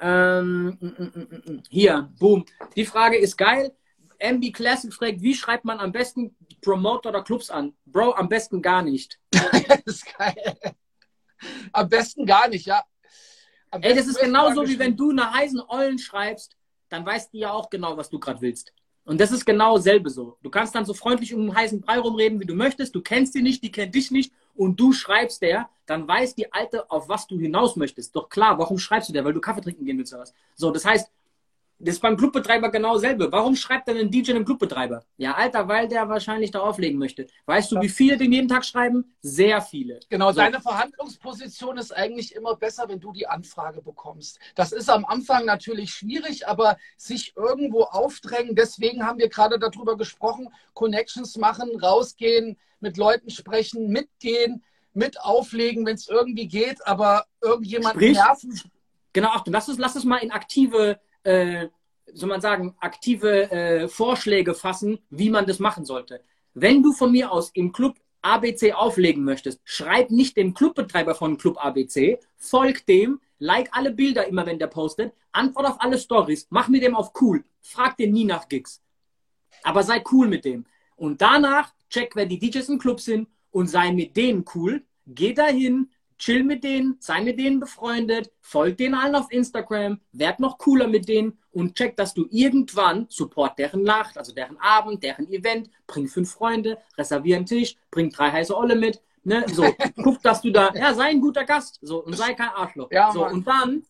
Ähm, mm, mm, mm, hier, boom. Die Frage ist geil. MB Classic fragt, wie schreibt man am besten Promoter oder Clubs an? Bro, am besten gar nicht. das ist geil. Am besten gar nicht, ja. Am Ey, das ist genauso wie wenn du eine heißen Eulen schreibst, dann weißt du ja auch genau, was du gerade willst. Und das ist genau dasselbe so. Du kannst dann so freundlich um einen heißen Brei rumreden, wie du möchtest. Du kennst die nicht, die kennt dich nicht. Und du schreibst der, dann weiß die Alte, auf was du hinaus möchtest. Doch klar, warum schreibst du der? Weil du Kaffee trinken gehen willst oder was. So, das heißt, das ist beim Clubbetreiber genau dasselbe. Warum schreibt denn ein DJ einem Clubbetreiber? Ja, Alter, weil der wahrscheinlich da auflegen möchte. Weißt du, wie viele den jeden Tag schreiben? Sehr viele. Genau, so. deine Verhandlungsposition ist eigentlich immer besser, wenn du die Anfrage bekommst. Das ist am Anfang natürlich schwierig, aber sich irgendwo aufdrängen, deswegen haben wir gerade darüber gesprochen, Connections machen, rausgehen, mit Leuten sprechen, mitgehen, mit auflegen, wenn es irgendwie geht, aber irgendjemand nerven. Genau, Achtung, lass uns, lass uns mal in aktive äh, soll man sagen, aktive äh, Vorschläge fassen, wie man das machen sollte. Wenn du von mir aus im Club ABC auflegen möchtest, schreib nicht dem Clubbetreiber von Club ABC, folg dem, like alle Bilder immer, wenn der postet, antwort auf alle Stories, mach mit dem auf cool, frag den nie nach Gigs. Aber sei cool mit dem. Und danach check, wer die DJs im Club sind und sei mit denen cool. Geh dahin, chill mit denen, sei mit denen befreundet, folg denen allen auf Instagram, werd noch cooler mit denen und check, dass du irgendwann support deren Nacht, also deren Abend, deren Event, bring fünf Freunde, reservier einen Tisch, bring drei heiße Olle mit, ne, so, guck, dass du da, ja, sei ein guter Gast, so, und sei kein Arschloch. Ja, so, und dann,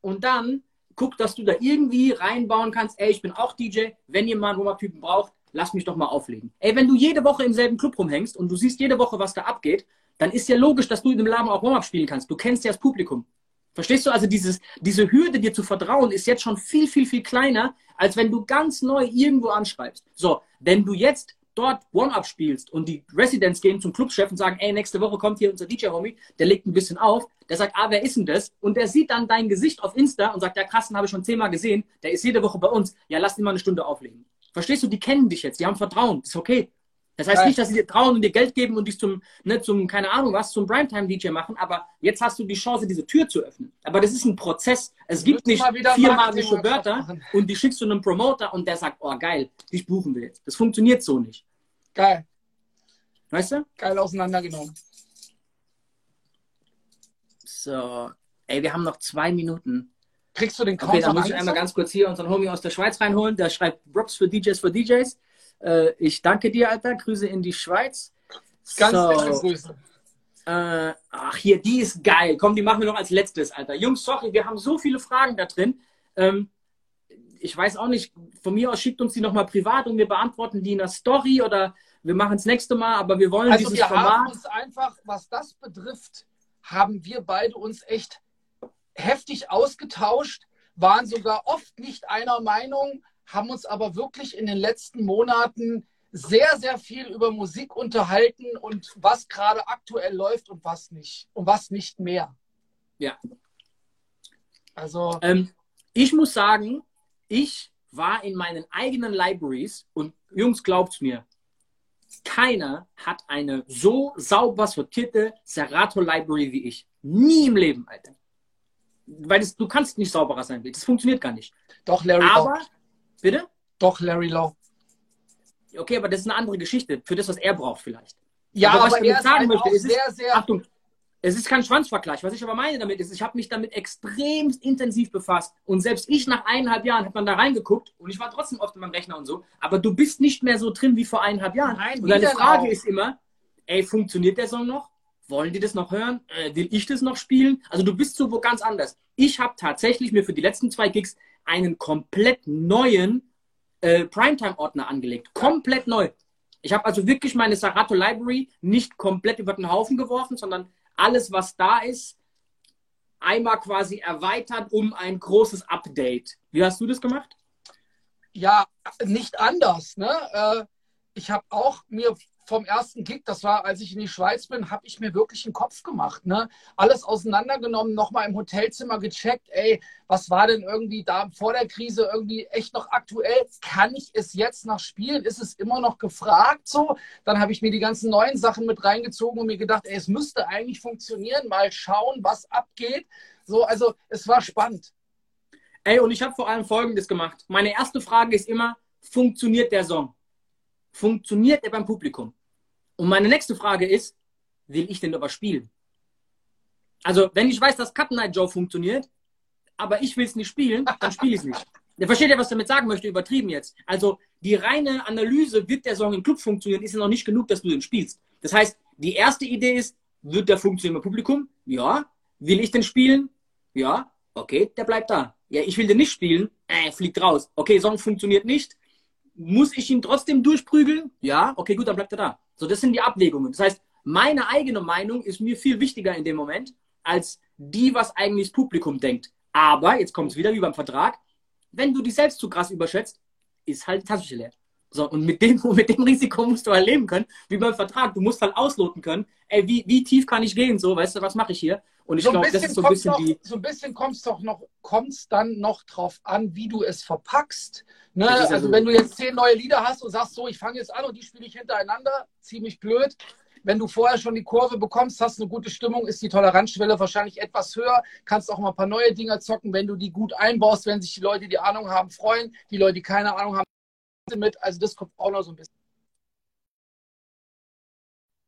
und dann, guck, dass du da irgendwie reinbauen kannst, ey, ich bin auch DJ, wenn ihr mal einen Warm-Up-Typen braucht, lass mich doch mal auflegen. Ey, wenn du jede Woche im selben Club rumhängst und du siehst jede Woche, was da abgeht, dann ist ja logisch, dass du in dem Laden auch Warm-Up spielen kannst. Du kennst ja das Publikum. Verstehst du? Also dieses, diese Hürde, dir zu vertrauen, ist jetzt schon viel, viel, viel kleiner, als wenn du ganz neu irgendwo anschreibst. So, wenn du jetzt dort Warm-Up spielst und die Residents gehen zum Clubchef und sagen, ey, nächste Woche kommt hier unser DJ-Homie, der legt ein bisschen auf, der sagt, ah, wer ist denn das? Und der sieht dann dein Gesicht auf Insta und sagt, ja krass, den habe ich schon zehnmal gesehen, der ist jede Woche bei uns, ja, lass ihn mal eine Stunde auflegen. Verstehst du? Die kennen dich jetzt, die haben Vertrauen, ist okay. Das heißt nicht, dass sie dir trauen und dir Geld geben und dich zum, ne, zum, keine Ahnung was, zum Primetime-DJ machen, aber jetzt hast du die Chance, diese Tür zu öffnen. Aber das ist ein Prozess. Es gibt nicht vier magische Wörter und die schickst du einem Promoter und der sagt, oh geil, dich buchen wir jetzt. Das funktioniert so nicht. Geil. Weißt du? Geil auseinandergenommen. So. Ey, wir haben noch zwei Minuten. Kriegst du den Count Okay, dann muss ich einmal ganz kurz hier unseren Homie aus der Schweiz reinholen. Der schreibt Props für DJs für DJs. Äh, ich danke dir, Alter. Grüße in die Schweiz. Ganz so. Grüße. Äh, ach, hier, die ist geil. Komm, die machen wir noch als letztes, Alter. Jungs, sorry, wir haben so viele Fragen da drin. Ähm, ich weiß auch nicht, von mir aus schickt uns die nochmal privat und wir beantworten die in der Story oder wir machen es nächste Mal, aber wir wollen also dieses wir Format. Haben uns einfach, was das betrifft, haben wir beide uns echt heftig ausgetauscht, waren sogar oft nicht einer Meinung, haben uns aber wirklich in den letzten Monaten sehr, sehr viel über Musik unterhalten und was gerade aktuell läuft und was nicht. Und was nicht mehr. Ja. Also. Ähm, ich muss sagen, ich war in meinen eigenen Libraries und Jungs, glaubt's mir, keiner hat eine so sauber sortierte Serato Library wie ich. Nie im Leben, Alter. Weil das, du kannst nicht sauberer sein. Das funktioniert gar nicht. Doch, Larry. Aber, Bitte? Doch, Larry Lowe. Okay, aber das ist eine andere Geschichte. Für das, was er braucht, vielleicht. Ja, aber, was aber ich damit sagen möchte, ist, sehr, sehr Achtung, es ist kein Schwanzvergleich. Was ich aber meine damit ist, ich habe mich damit extrem intensiv befasst. Und selbst ich nach eineinhalb Jahren habe man da reingeguckt und ich war trotzdem oft in meinem Rechner und so. Aber du bist nicht mehr so drin wie vor eineinhalb Jahren. Nein, und deine Frage auch. ist immer, ey, funktioniert der Song noch? Wollen die das noch hören? Äh, will ich das noch spielen? Also du bist so wo ganz anders. Ich habe tatsächlich mir für die letzten zwei Gigs einen komplett neuen äh, Primetime-Ordner angelegt. Komplett neu. Ich habe also wirklich meine Sarato Library nicht komplett über den Haufen geworfen, sondern alles, was da ist, einmal quasi erweitert um ein großes Update. Wie hast du das gemacht? Ja, nicht anders. Ne? Ich habe auch mir vom ersten Gig, das war, als ich in die Schweiz bin, habe ich mir wirklich einen Kopf gemacht. Ne? Alles auseinandergenommen, nochmal im Hotelzimmer gecheckt, ey, was war denn irgendwie da vor der Krise irgendwie echt noch aktuell? Kann ich es jetzt noch spielen? Ist es immer noch gefragt so? Dann habe ich mir die ganzen neuen Sachen mit reingezogen und mir gedacht, ey, es müsste eigentlich funktionieren. Mal schauen, was abgeht. So, also es war spannend. Ey, und ich habe vor allem Folgendes gemacht. Meine erste Frage ist immer, funktioniert der Song? Funktioniert er beim Publikum? Und meine nächste Frage ist, will ich denn aber spielen? Also, wenn ich weiß, dass Cut Night Joe funktioniert, aber ich will es nicht spielen, dann spiele ich es nicht. Der versteht ja, was ich damit sagen möchte, übertrieben jetzt. Also, die reine Analyse, wird der Song im Club funktionieren, ist ja noch nicht genug, dass du den spielst. Das heißt, die erste Idee ist, wird der funktionieren im Publikum? Ja. Will ich den spielen? Ja. Okay, der bleibt da. Ja, ich will den nicht spielen. Äh, fliegt raus. Okay, Song funktioniert nicht. Muss ich ihn trotzdem durchprügeln? Ja, okay, gut, dann bleibt er da. So, das sind die Abwägungen. Das heißt, meine eigene Meinung ist mir viel wichtiger in dem Moment, als die, was eigentlich das Publikum denkt. Aber, jetzt kommt es wieder wie beim Vertrag, wenn du dich selbst zu krass überschätzt, ist halt die Tasche leer. So, und mit dem, mit dem Risiko musst du halt leben können, wie beim Vertrag. Du musst halt ausloten können, ey, wie, wie tief kann ich gehen, so, weißt du, was mache ich hier? Und ich so glaube, das ist so ein bisschen noch, die. So ein bisschen kommt es doch noch, kommt es dann noch drauf an, wie du es verpackst. Ne? Also, also, wenn du jetzt zehn neue Lieder hast und sagst, so, ich fange jetzt an und die spiele ich hintereinander, ziemlich blöd. Wenn du vorher schon die Kurve bekommst, hast eine gute Stimmung, ist die Toleranzschwelle wahrscheinlich etwas höher. Kannst auch mal ein paar neue Dinger zocken, wenn du die gut einbaust, wenn sich die Leute, die Ahnung haben, freuen. Die Leute, die keine Ahnung haben, mit. Also das kommt auch noch so ein bisschen.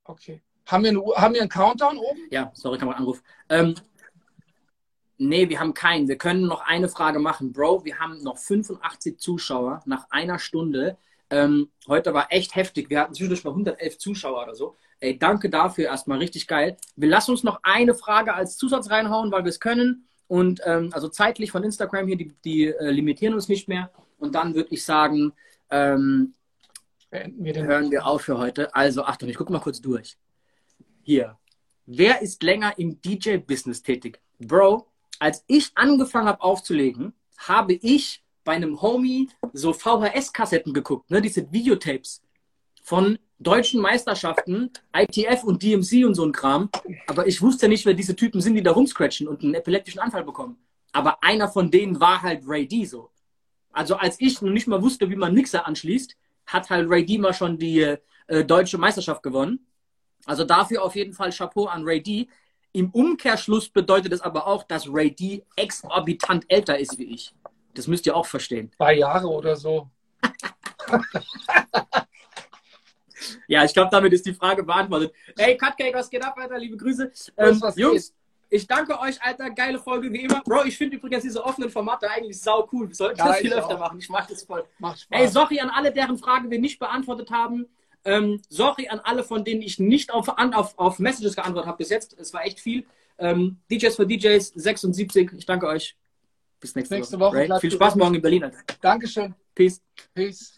Okay. Haben wir, eine, haben wir einen Countdown oben? Ja, sorry, kann man Anruf. Ähm, nee, wir haben keinen. Wir können noch eine Frage machen. Bro, wir haben noch 85 Zuschauer nach einer Stunde. Ähm, heute war echt heftig. Wir hatten zwischendurch mal 111 Zuschauer oder so. Ey, danke dafür erstmal. Richtig geil. Wir lassen uns noch eine Frage als Zusatz reinhauen, weil wir es können. Und ähm, also zeitlich von Instagram hier, die, die äh, limitieren uns nicht mehr. Und dann würde ich sagen, ähm, wir hören wir auf für heute. Also Achtung, ich gucke mal kurz durch. Hier. Wer ist länger im DJ-Business tätig? Bro, als ich angefangen habe aufzulegen, habe ich bei einem Homie so VHS-Kassetten geguckt, ne, diese Videotapes von deutschen Meisterschaften, ITF und DMC und so ein Kram. Aber ich wusste nicht, wer diese Typen sind, die da rumscratchen und einen epileptischen Anfall bekommen. Aber einer von denen war halt Ray D so. Also als ich noch nicht mal wusste, wie man Mixer anschließt, hat halt Ray D mal schon die äh, deutsche Meisterschaft gewonnen. Also dafür auf jeden Fall Chapeau an Ray D. Im Umkehrschluss bedeutet es aber auch, dass Ray D exorbitant älter ist wie ich. Das müsst ihr auch verstehen. Zwei Jahre oder so. ja, ich glaube, damit ist die Frage beantwortet. Hey, Cutcake, was geht ab, Alter? Liebe Grüße. Ähm, Jungs, ich danke euch, Alter. Geile Folge wie immer. Bro, ich finde übrigens diese offenen Formate eigentlich sau cool. Wir sollten ja, das viel öfter auch. machen. Ich mag das voll. Macht Spaß. Ey, sorry an alle, deren Fragen wir nicht beantwortet haben. Ähm, sorry an alle, von denen ich nicht auf, auf, auf Messages geantwortet habe bis jetzt. Es war echt viel. Ähm, DJs für DJs 76. Ich danke euch. Bis nächste, nächste Woche. Woche. Viel Spaß morgen in Berlin. Alter. Dankeschön. Peace. Peace.